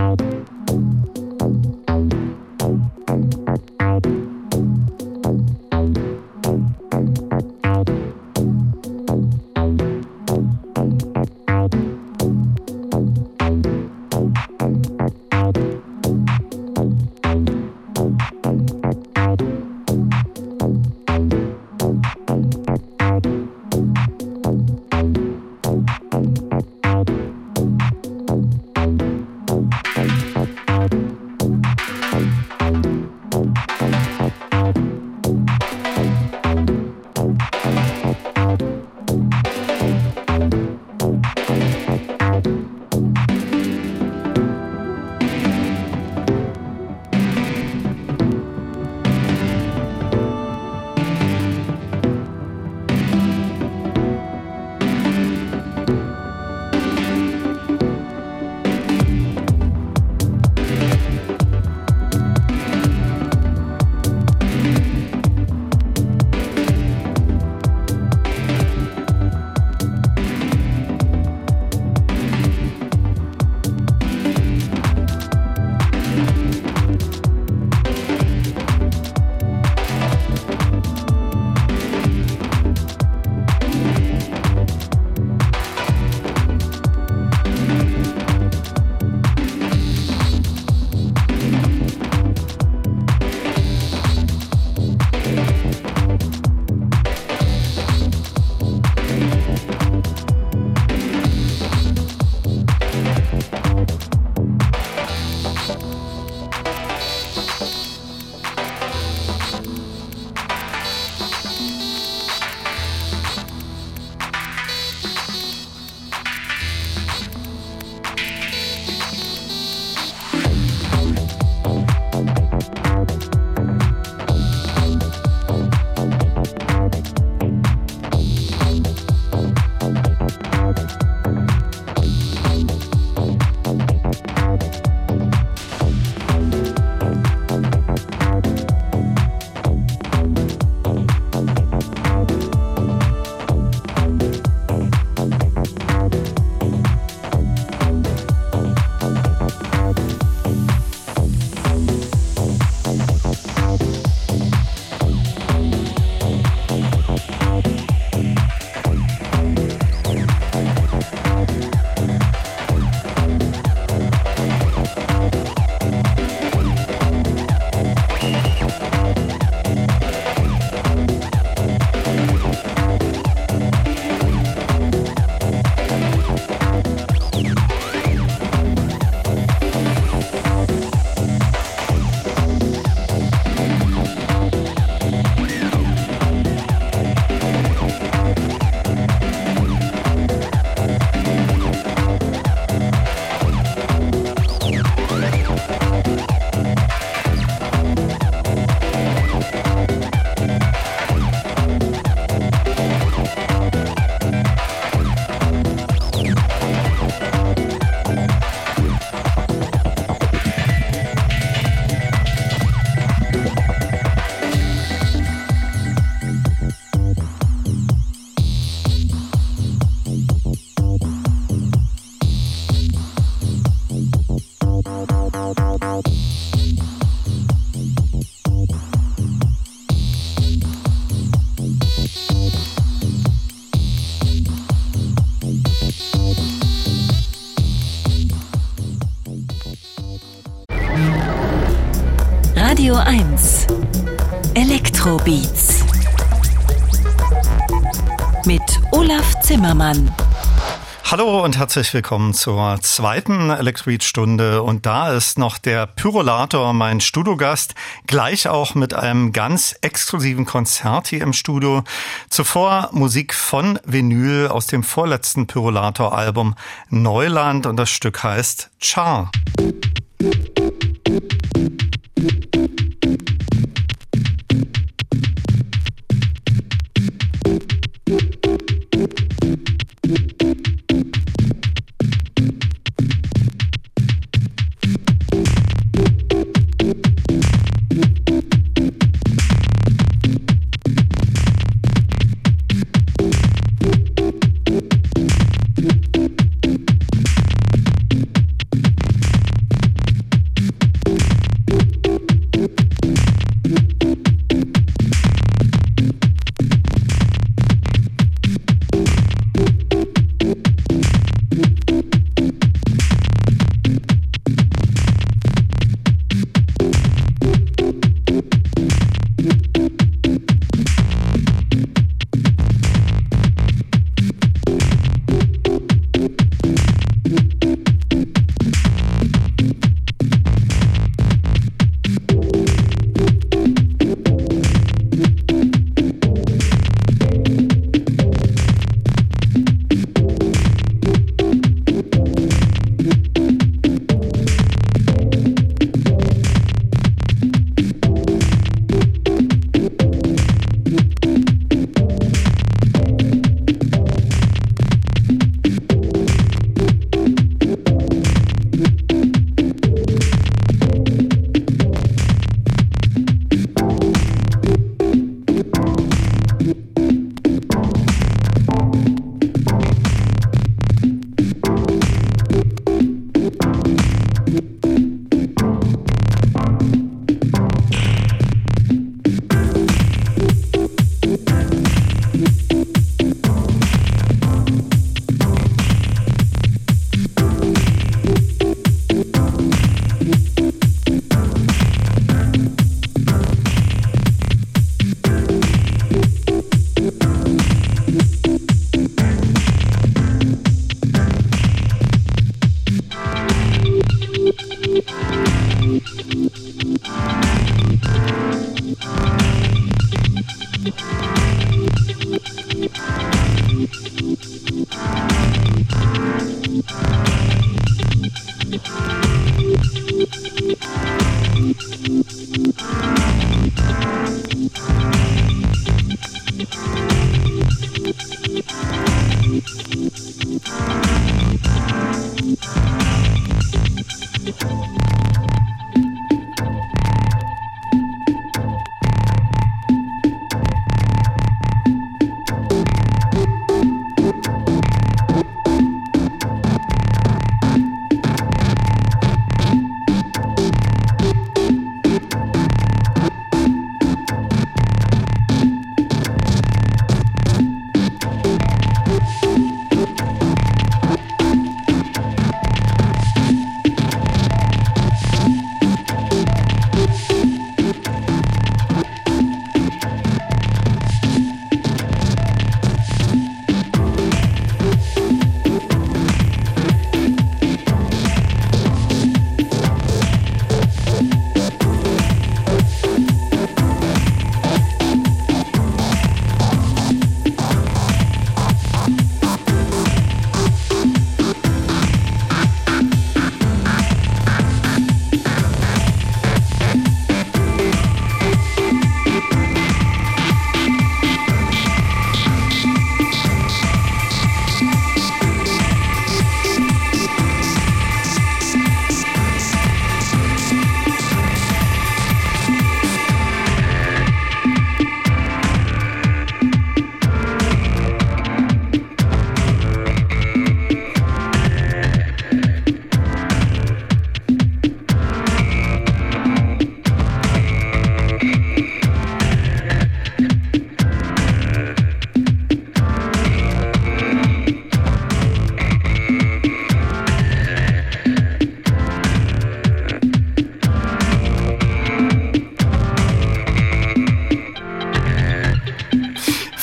Elektrobeats mit Olaf Zimmermann. Hallo und herzlich willkommen zur zweiten Electrobeat-Stunde. Und da ist noch der Pyrolator mein Studiogast, gleich auch mit einem ganz exklusiven Konzert hier im Studio. Zuvor Musik von Vinyl aus dem vorletzten Pyrolator-Album Neuland und das Stück heißt Char.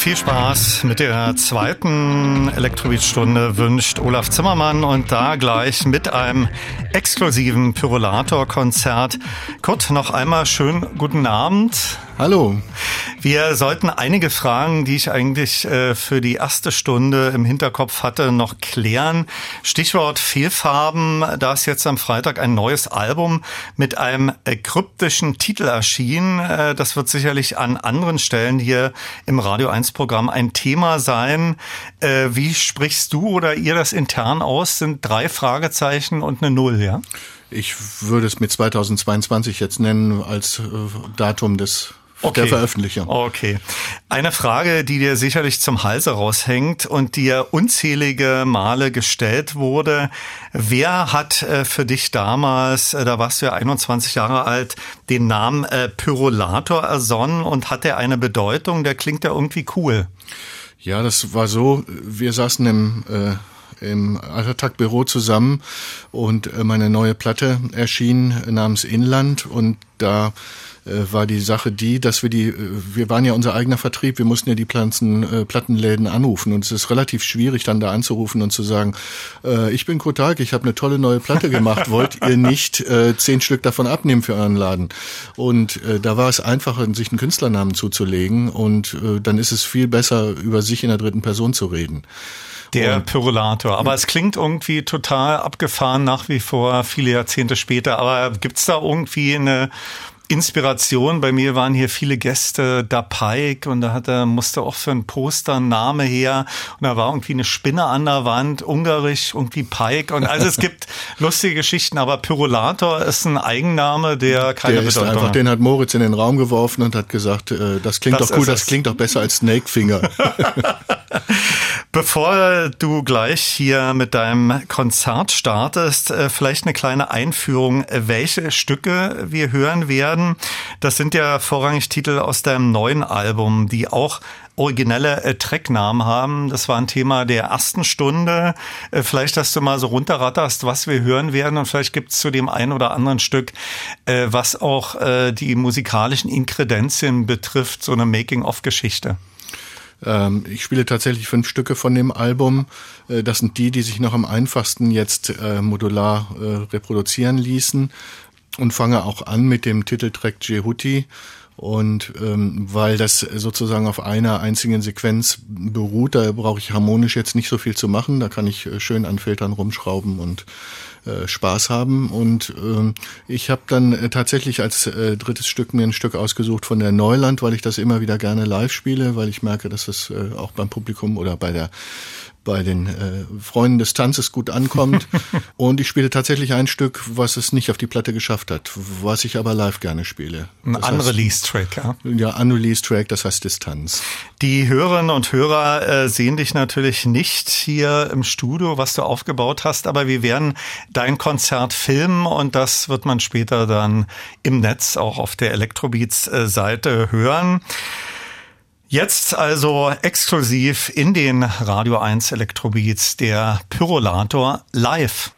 Viel Spaß mit der zweiten Elektrobeat-Stunde wünscht Olaf Zimmermann und da gleich mit einem exklusiven Pyrolator-Konzert. Kurt, noch einmal schön guten Abend. Hallo. Wir sollten einige Fragen, die ich eigentlich äh, für die erste Stunde im Hinterkopf hatte, noch klären. Stichwort Fehlfarben. Da ist jetzt am Freitag ein neues Album mit einem äh, kryptischen Titel erschienen. Äh, das wird sicherlich an anderen Stellen hier im Radio 1 Programm ein Thema sein. Äh, wie sprichst du oder ihr das intern aus? Sind drei Fragezeichen und eine Null, ja? Ich würde es mit 2022 jetzt nennen als äh, Datum des Okay. Der Veröffentlichung. Okay. Eine Frage, die dir sicherlich zum Halse raushängt und dir unzählige Male gestellt wurde. Wer hat äh, für dich damals, äh, da warst du ja 21 Jahre alt, den Namen äh, Pyrolator ersonnen und hat der eine Bedeutung? Der klingt ja irgendwie cool. Ja, das war so, wir saßen im äh im Attack-Büro zusammen und meine neue Platte erschien namens Inland und da war die Sache die, dass wir die, äh, wir waren ja unser eigener Vertrieb, wir mussten ja die Pflanzen, äh, Plattenläden anrufen und es ist relativ schwierig dann da anzurufen und zu sagen, äh, ich bin Kotak, ich habe eine tolle neue Platte gemacht, wollt ihr nicht äh, zehn Stück davon abnehmen für euren Laden? Und äh, da war es einfacher, sich einen Künstlernamen zuzulegen und äh, dann ist es viel besser, über sich in der dritten Person zu reden. Der und, Pyrolator. Aber es klingt irgendwie total abgefahren nach wie vor, viele Jahrzehnte später. Aber gibt's da irgendwie eine Inspiration. Bei mir waren hier viele Gäste, da Pike und da hat er, musste auch für ein Poster ein Name her und da war irgendwie eine Spinne an der Wand, ungarisch, irgendwie Pike und also es gibt lustige Geschichten, aber Pyrolator ist ein Eigenname, der keine der Bedeutung einfach, hat. Den hat Moritz in den Raum geworfen und hat gesagt, äh, das klingt das doch cool, das klingt doch besser als Snakefinger. Bevor du gleich hier mit deinem Konzert startest, äh, vielleicht eine kleine Einführung, welche Stücke wir hören werden. Das sind ja vorrangig Titel aus deinem neuen Album, die auch originelle äh, Tracknamen haben. Das war ein Thema der ersten Stunde. Äh, vielleicht, dass du mal so runterratterst, was wir hören werden und vielleicht gibt es zu dem einen oder anderen Stück, was auch die musikalischen Inkredenzien betrifft, so eine Making-of-Geschichte. Ähm, ich spiele tatsächlich fünf Stücke von dem Album. Äh, das sind die, die sich noch am einfachsten jetzt äh, modular äh, reproduzieren ließen und fange auch an mit dem Titeltrack Jehuti. Und ähm, weil das sozusagen auf einer einzigen Sequenz beruht, da brauche ich harmonisch jetzt nicht so viel zu machen. Da kann ich äh, schön an Filtern rumschrauben und äh, Spaß haben. Und äh, ich habe dann äh, tatsächlich als äh, drittes Stück mir ein Stück ausgesucht von der Neuland, weil ich das immer wieder gerne live spiele, weil ich merke, dass das äh, auch beim Publikum oder bei der bei den äh, Freunden des Tanzes gut ankommt. und ich spiele tatsächlich ein Stück, was es nicht auf die Platte geschafft hat, was ich aber live gerne spiele. Ein Unreleased-Track, ja? Ja, Unreleased-Track, das heißt Distanz. Die Hörerinnen und Hörer äh, sehen dich natürlich nicht hier im Studio, was du aufgebaut hast, aber wir werden dein Konzert filmen und das wird man später dann im Netz auch auf der Electrobeats-Seite hören. Jetzt also exklusiv in den Radio 1 Elektrobeats der Pyrolator live.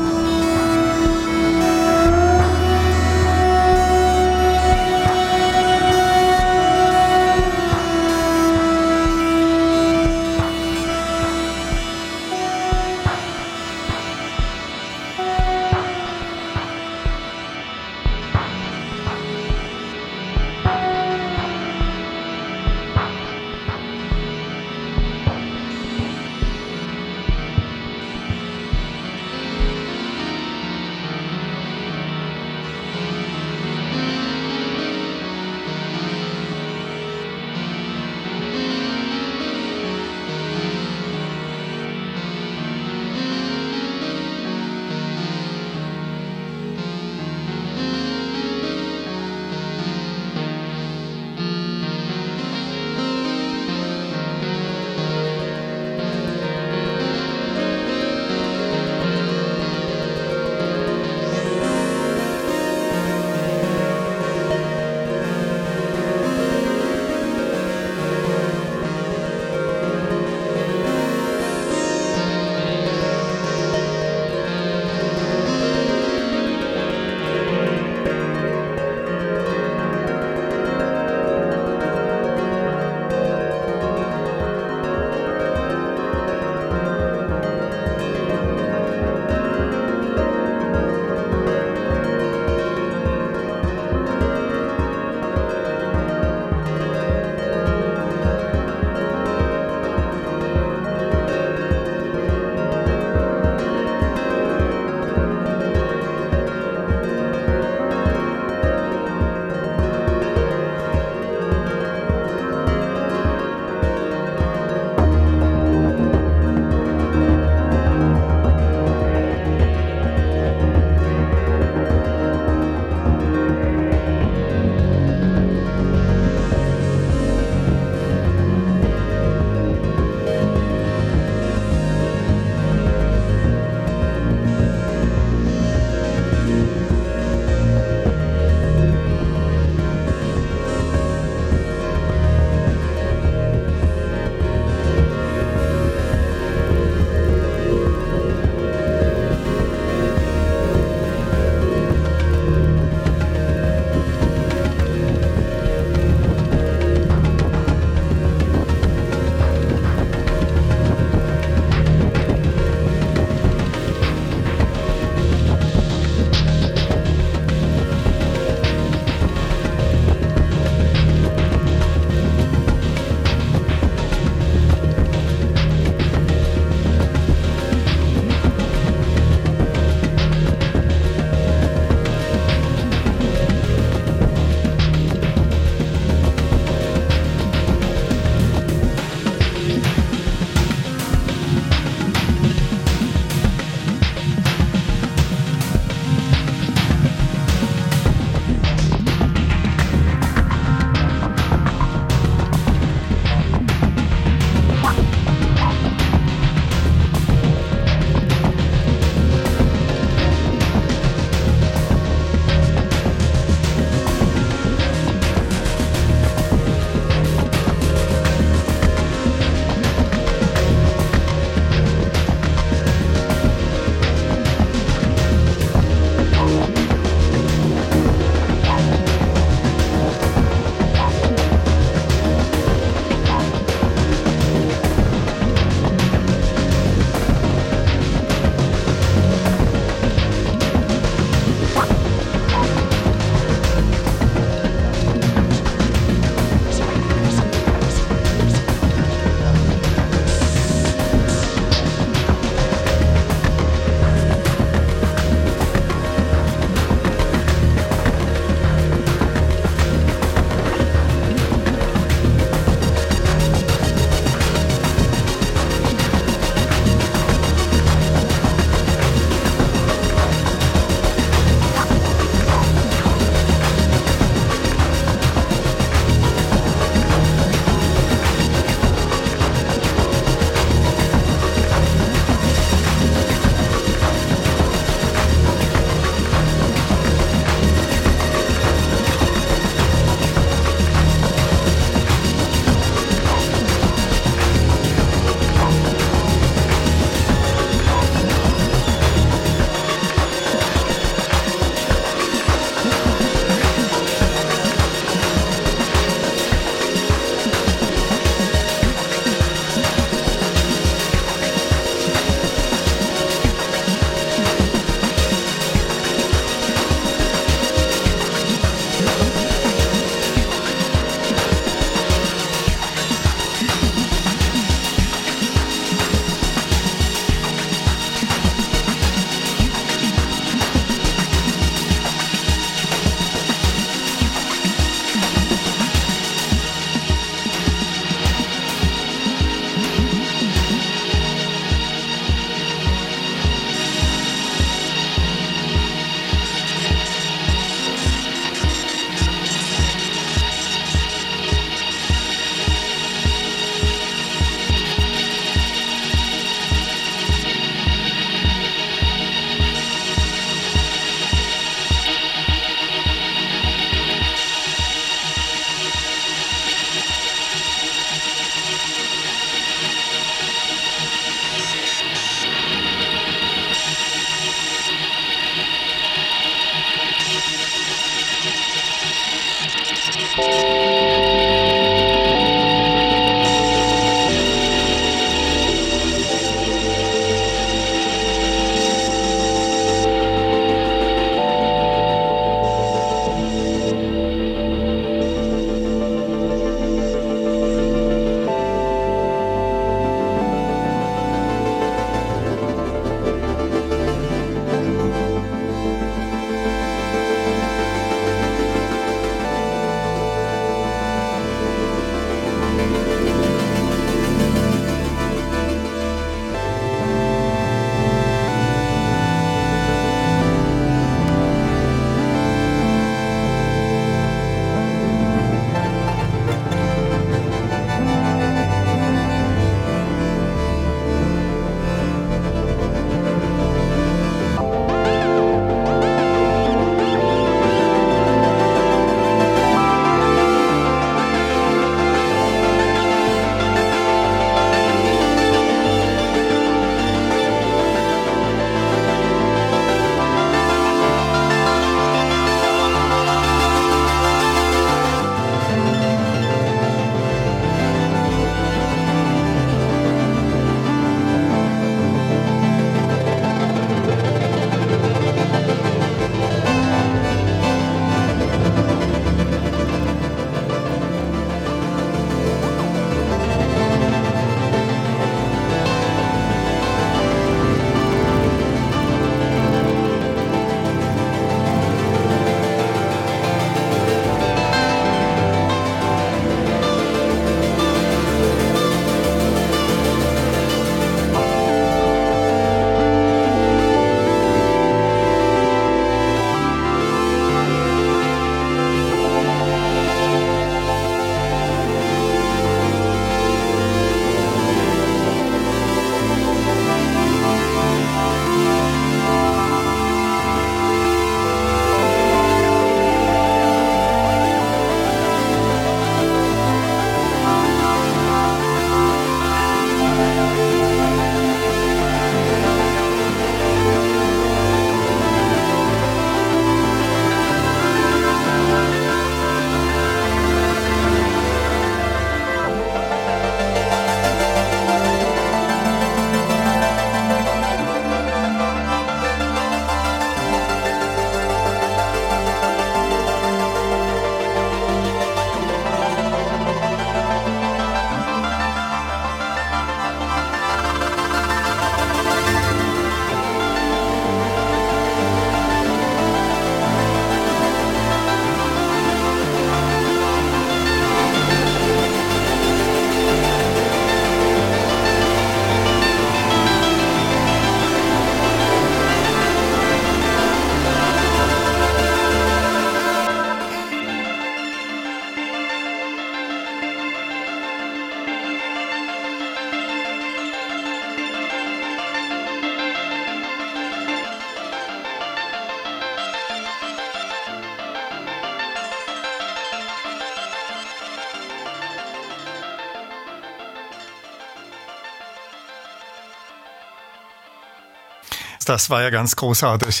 Das war ja ganz großartig.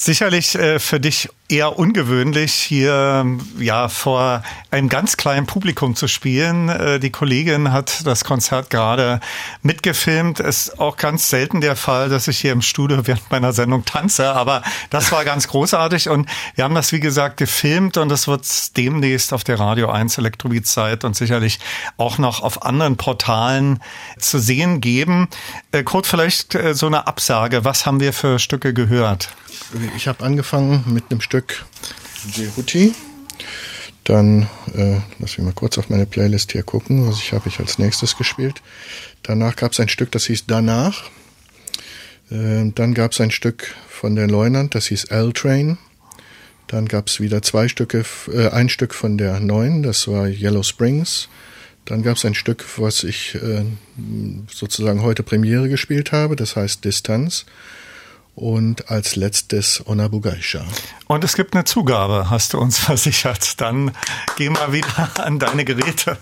Sicherlich äh, für dich eher ungewöhnlich, hier ja vor einem ganz kleinen Publikum zu spielen. Äh, die Kollegin hat das Konzert gerade mitgefilmt. Ist auch ganz selten der Fall, dass ich hier im Studio während meiner Sendung tanze, aber das war ganz großartig und wir haben das wie gesagt gefilmt und das wird demnächst auf der Radio 1 Elektrobeat-Zeit und sicherlich auch noch auf anderen Portalen zu sehen geben. Äh, Kurt, vielleicht äh, so eine Absage. Was haben wir für Stücke gehört? Ich habe angefangen mit einem Stück Jehuti. Dann, äh, lass mich mal kurz auf meine Playlist hier gucken, was ich habe ich als nächstes gespielt. Danach gab es ein Stück, das hieß Danach. Äh, dann gab es ein Stück von der Leunand, das hieß L-Train. Dann gab es wieder zwei Stücke, äh, ein Stück von der neuen, das war Yellow Springs. Dann gab es ein Stück, was ich äh, sozusagen heute Premiere gespielt habe, das heißt Distanz und als letztes Onabugaisha. Und es gibt eine Zugabe, hast du uns versichert. Dann geh mal wieder an deine Geräte.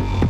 you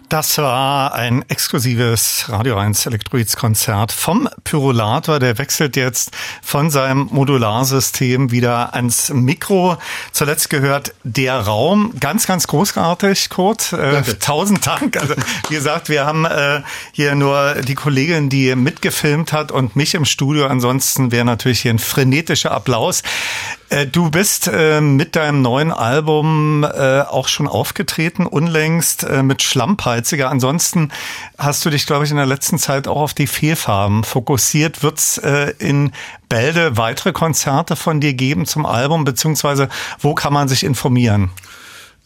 Das war ein exklusives Radio 1 Elektroids Konzert vom Pyrolator. Der wechselt jetzt von seinem Modularsystem wieder ans Mikro. Zuletzt gehört der Raum. Ganz, ganz großartig, Kurt. Äh, tausend Dank. Also, wie gesagt, wir haben äh, hier nur die Kollegin, die mitgefilmt hat und mich im Studio. Ansonsten wäre natürlich hier ein frenetischer Applaus. Äh, du bist äh, mit deinem neuen Album äh, auch schon aufgetreten, unlängst mit Schlammpeiziger. Ansonsten hast du dich, glaube ich, in der letzten Zeit auch auf die Fehlfarben fokussiert. Wird's äh, in Bälde weitere Konzerte von dir geben zum Album, beziehungsweise wo kann man sich informieren?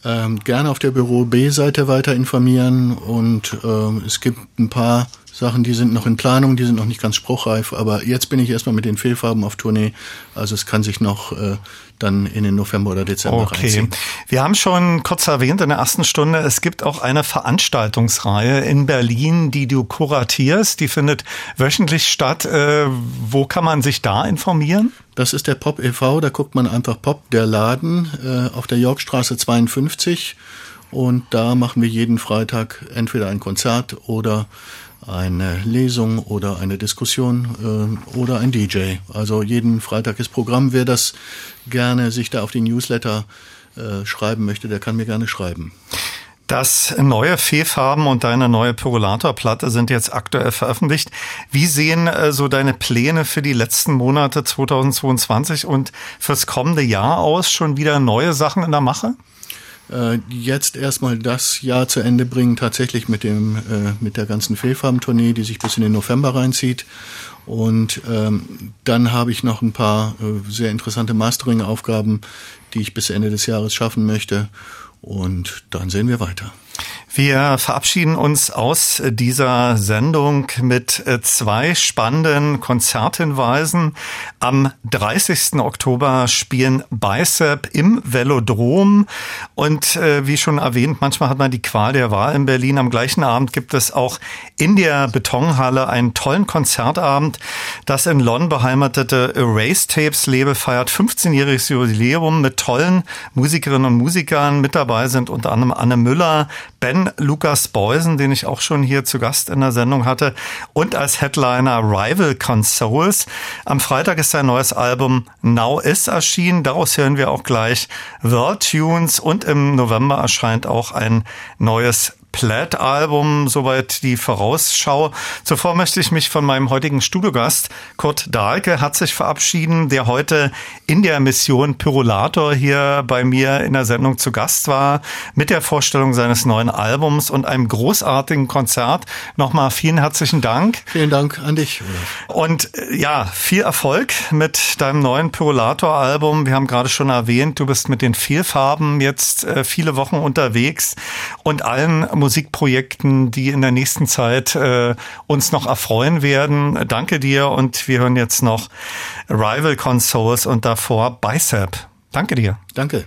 Ähm, gerne auf der Büro B-Seite weiter informieren und äh, es gibt ein paar Sachen, die sind noch in Planung, die sind noch nicht ganz spruchreif, aber jetzt bin ich erstmal mit den Fehlfarben auf Tournee. Also es kann sich noch äh, dann in den November oder Dezember okay. reinziehen. Wir haben schon kurz erwähnt in der ersten Stunde, es gibt auch eine Veranstaltungsreihe in Berlin, die du kuratierst. Die findet wöchentlich statt. Äh, wo kann man sich da informieren? Das ist der Pop e.V., da guckt man einfach Pop, der Laden äh, auf der Yorkstraße 52 und da machen wir jeden Freitag entweder ein Konzert oder eine Lesung oder eine Diskussion äh, oder ein DJ. Also jeden Freitag ist Programm. Wer das gerne sich da auf die Newsletter äh, schreiben möchte, der kann mir gerne schreiben. Das neue Fehlfarben und deine neue Pyrolator-Platte sind jetzt aktuell veröffentlicht. Wie sehen äh, so deine Pläne für die letzten Monate 2022 und fürs kommende Jahr aus? Schon wieder neue Sachen in der Mache? Äh, jetzt erstmal das Jahr zu Ende bringen, tatsächlich mit dem äh, mit der ganzen Fehlfarben-Tournee, die sich bis in den November reinzieht. Und ähm, dann habe ich noch ein paar äh, sehr interessante Mastering-Aufgaben, die ich bis Ende des Jahres schaffen möchte. Und dann sehen wir weiter. Wir verabschieden uns aus dieser Sendung mit äh, zwei spannenden Konzerthinweisen. Am 30. Oktober spielen Bicep im Velodrom und äh, wie schon erwähnt, manchmal hat man die Qual der Wahl in Berlin. Am gleichen Abend gibt es auch in der Betonhalle einen tollen Konzertabend. Das in London beheimatete Erase Tapes Label feiert 15-jähriges Jubiläum mit tollen Musikerinnen und Musikern. Mit dabei sind unter anderem Anne Müller, Ben Lukas Beusen, den ich auch schon hier zu Gast in der Sendung hatte, und als Headliner Rival Consoles. Am Freitag ist sein neues Album Now Is erschienen. Daraus hören wir auch gleich World Tunes und im November erscheint auch ein neues Plaid-Album, soweit die Vorausschau. Zuvor möchte ich mich von meinem heutigen Studiogast Kurt Dahlke herzlich verabschieden, der heute in der Mission Pyrolator hier bei mir in der Sendung zu Gast war, mit der Vorstellung seines neuen Albums und einem großartigen Konzert. Nochmal vielen herzlichen Dank. Vielen Dank an dich. Olaf. Und äh, ja, viel Erfolg mit deinem neuen Pyrolator-Album. Wir haben gerade schon erwähnt, du bist mit den Vielfarben jetzt äh, viele Wochen unterwegs und allen Musikprojekten, die in der nächsten Zeit äh, uns noch erfreuen werden. Danke dir und wir hören jetzt noch Rival Consoles und davor Bicep. Danke dir. Danke.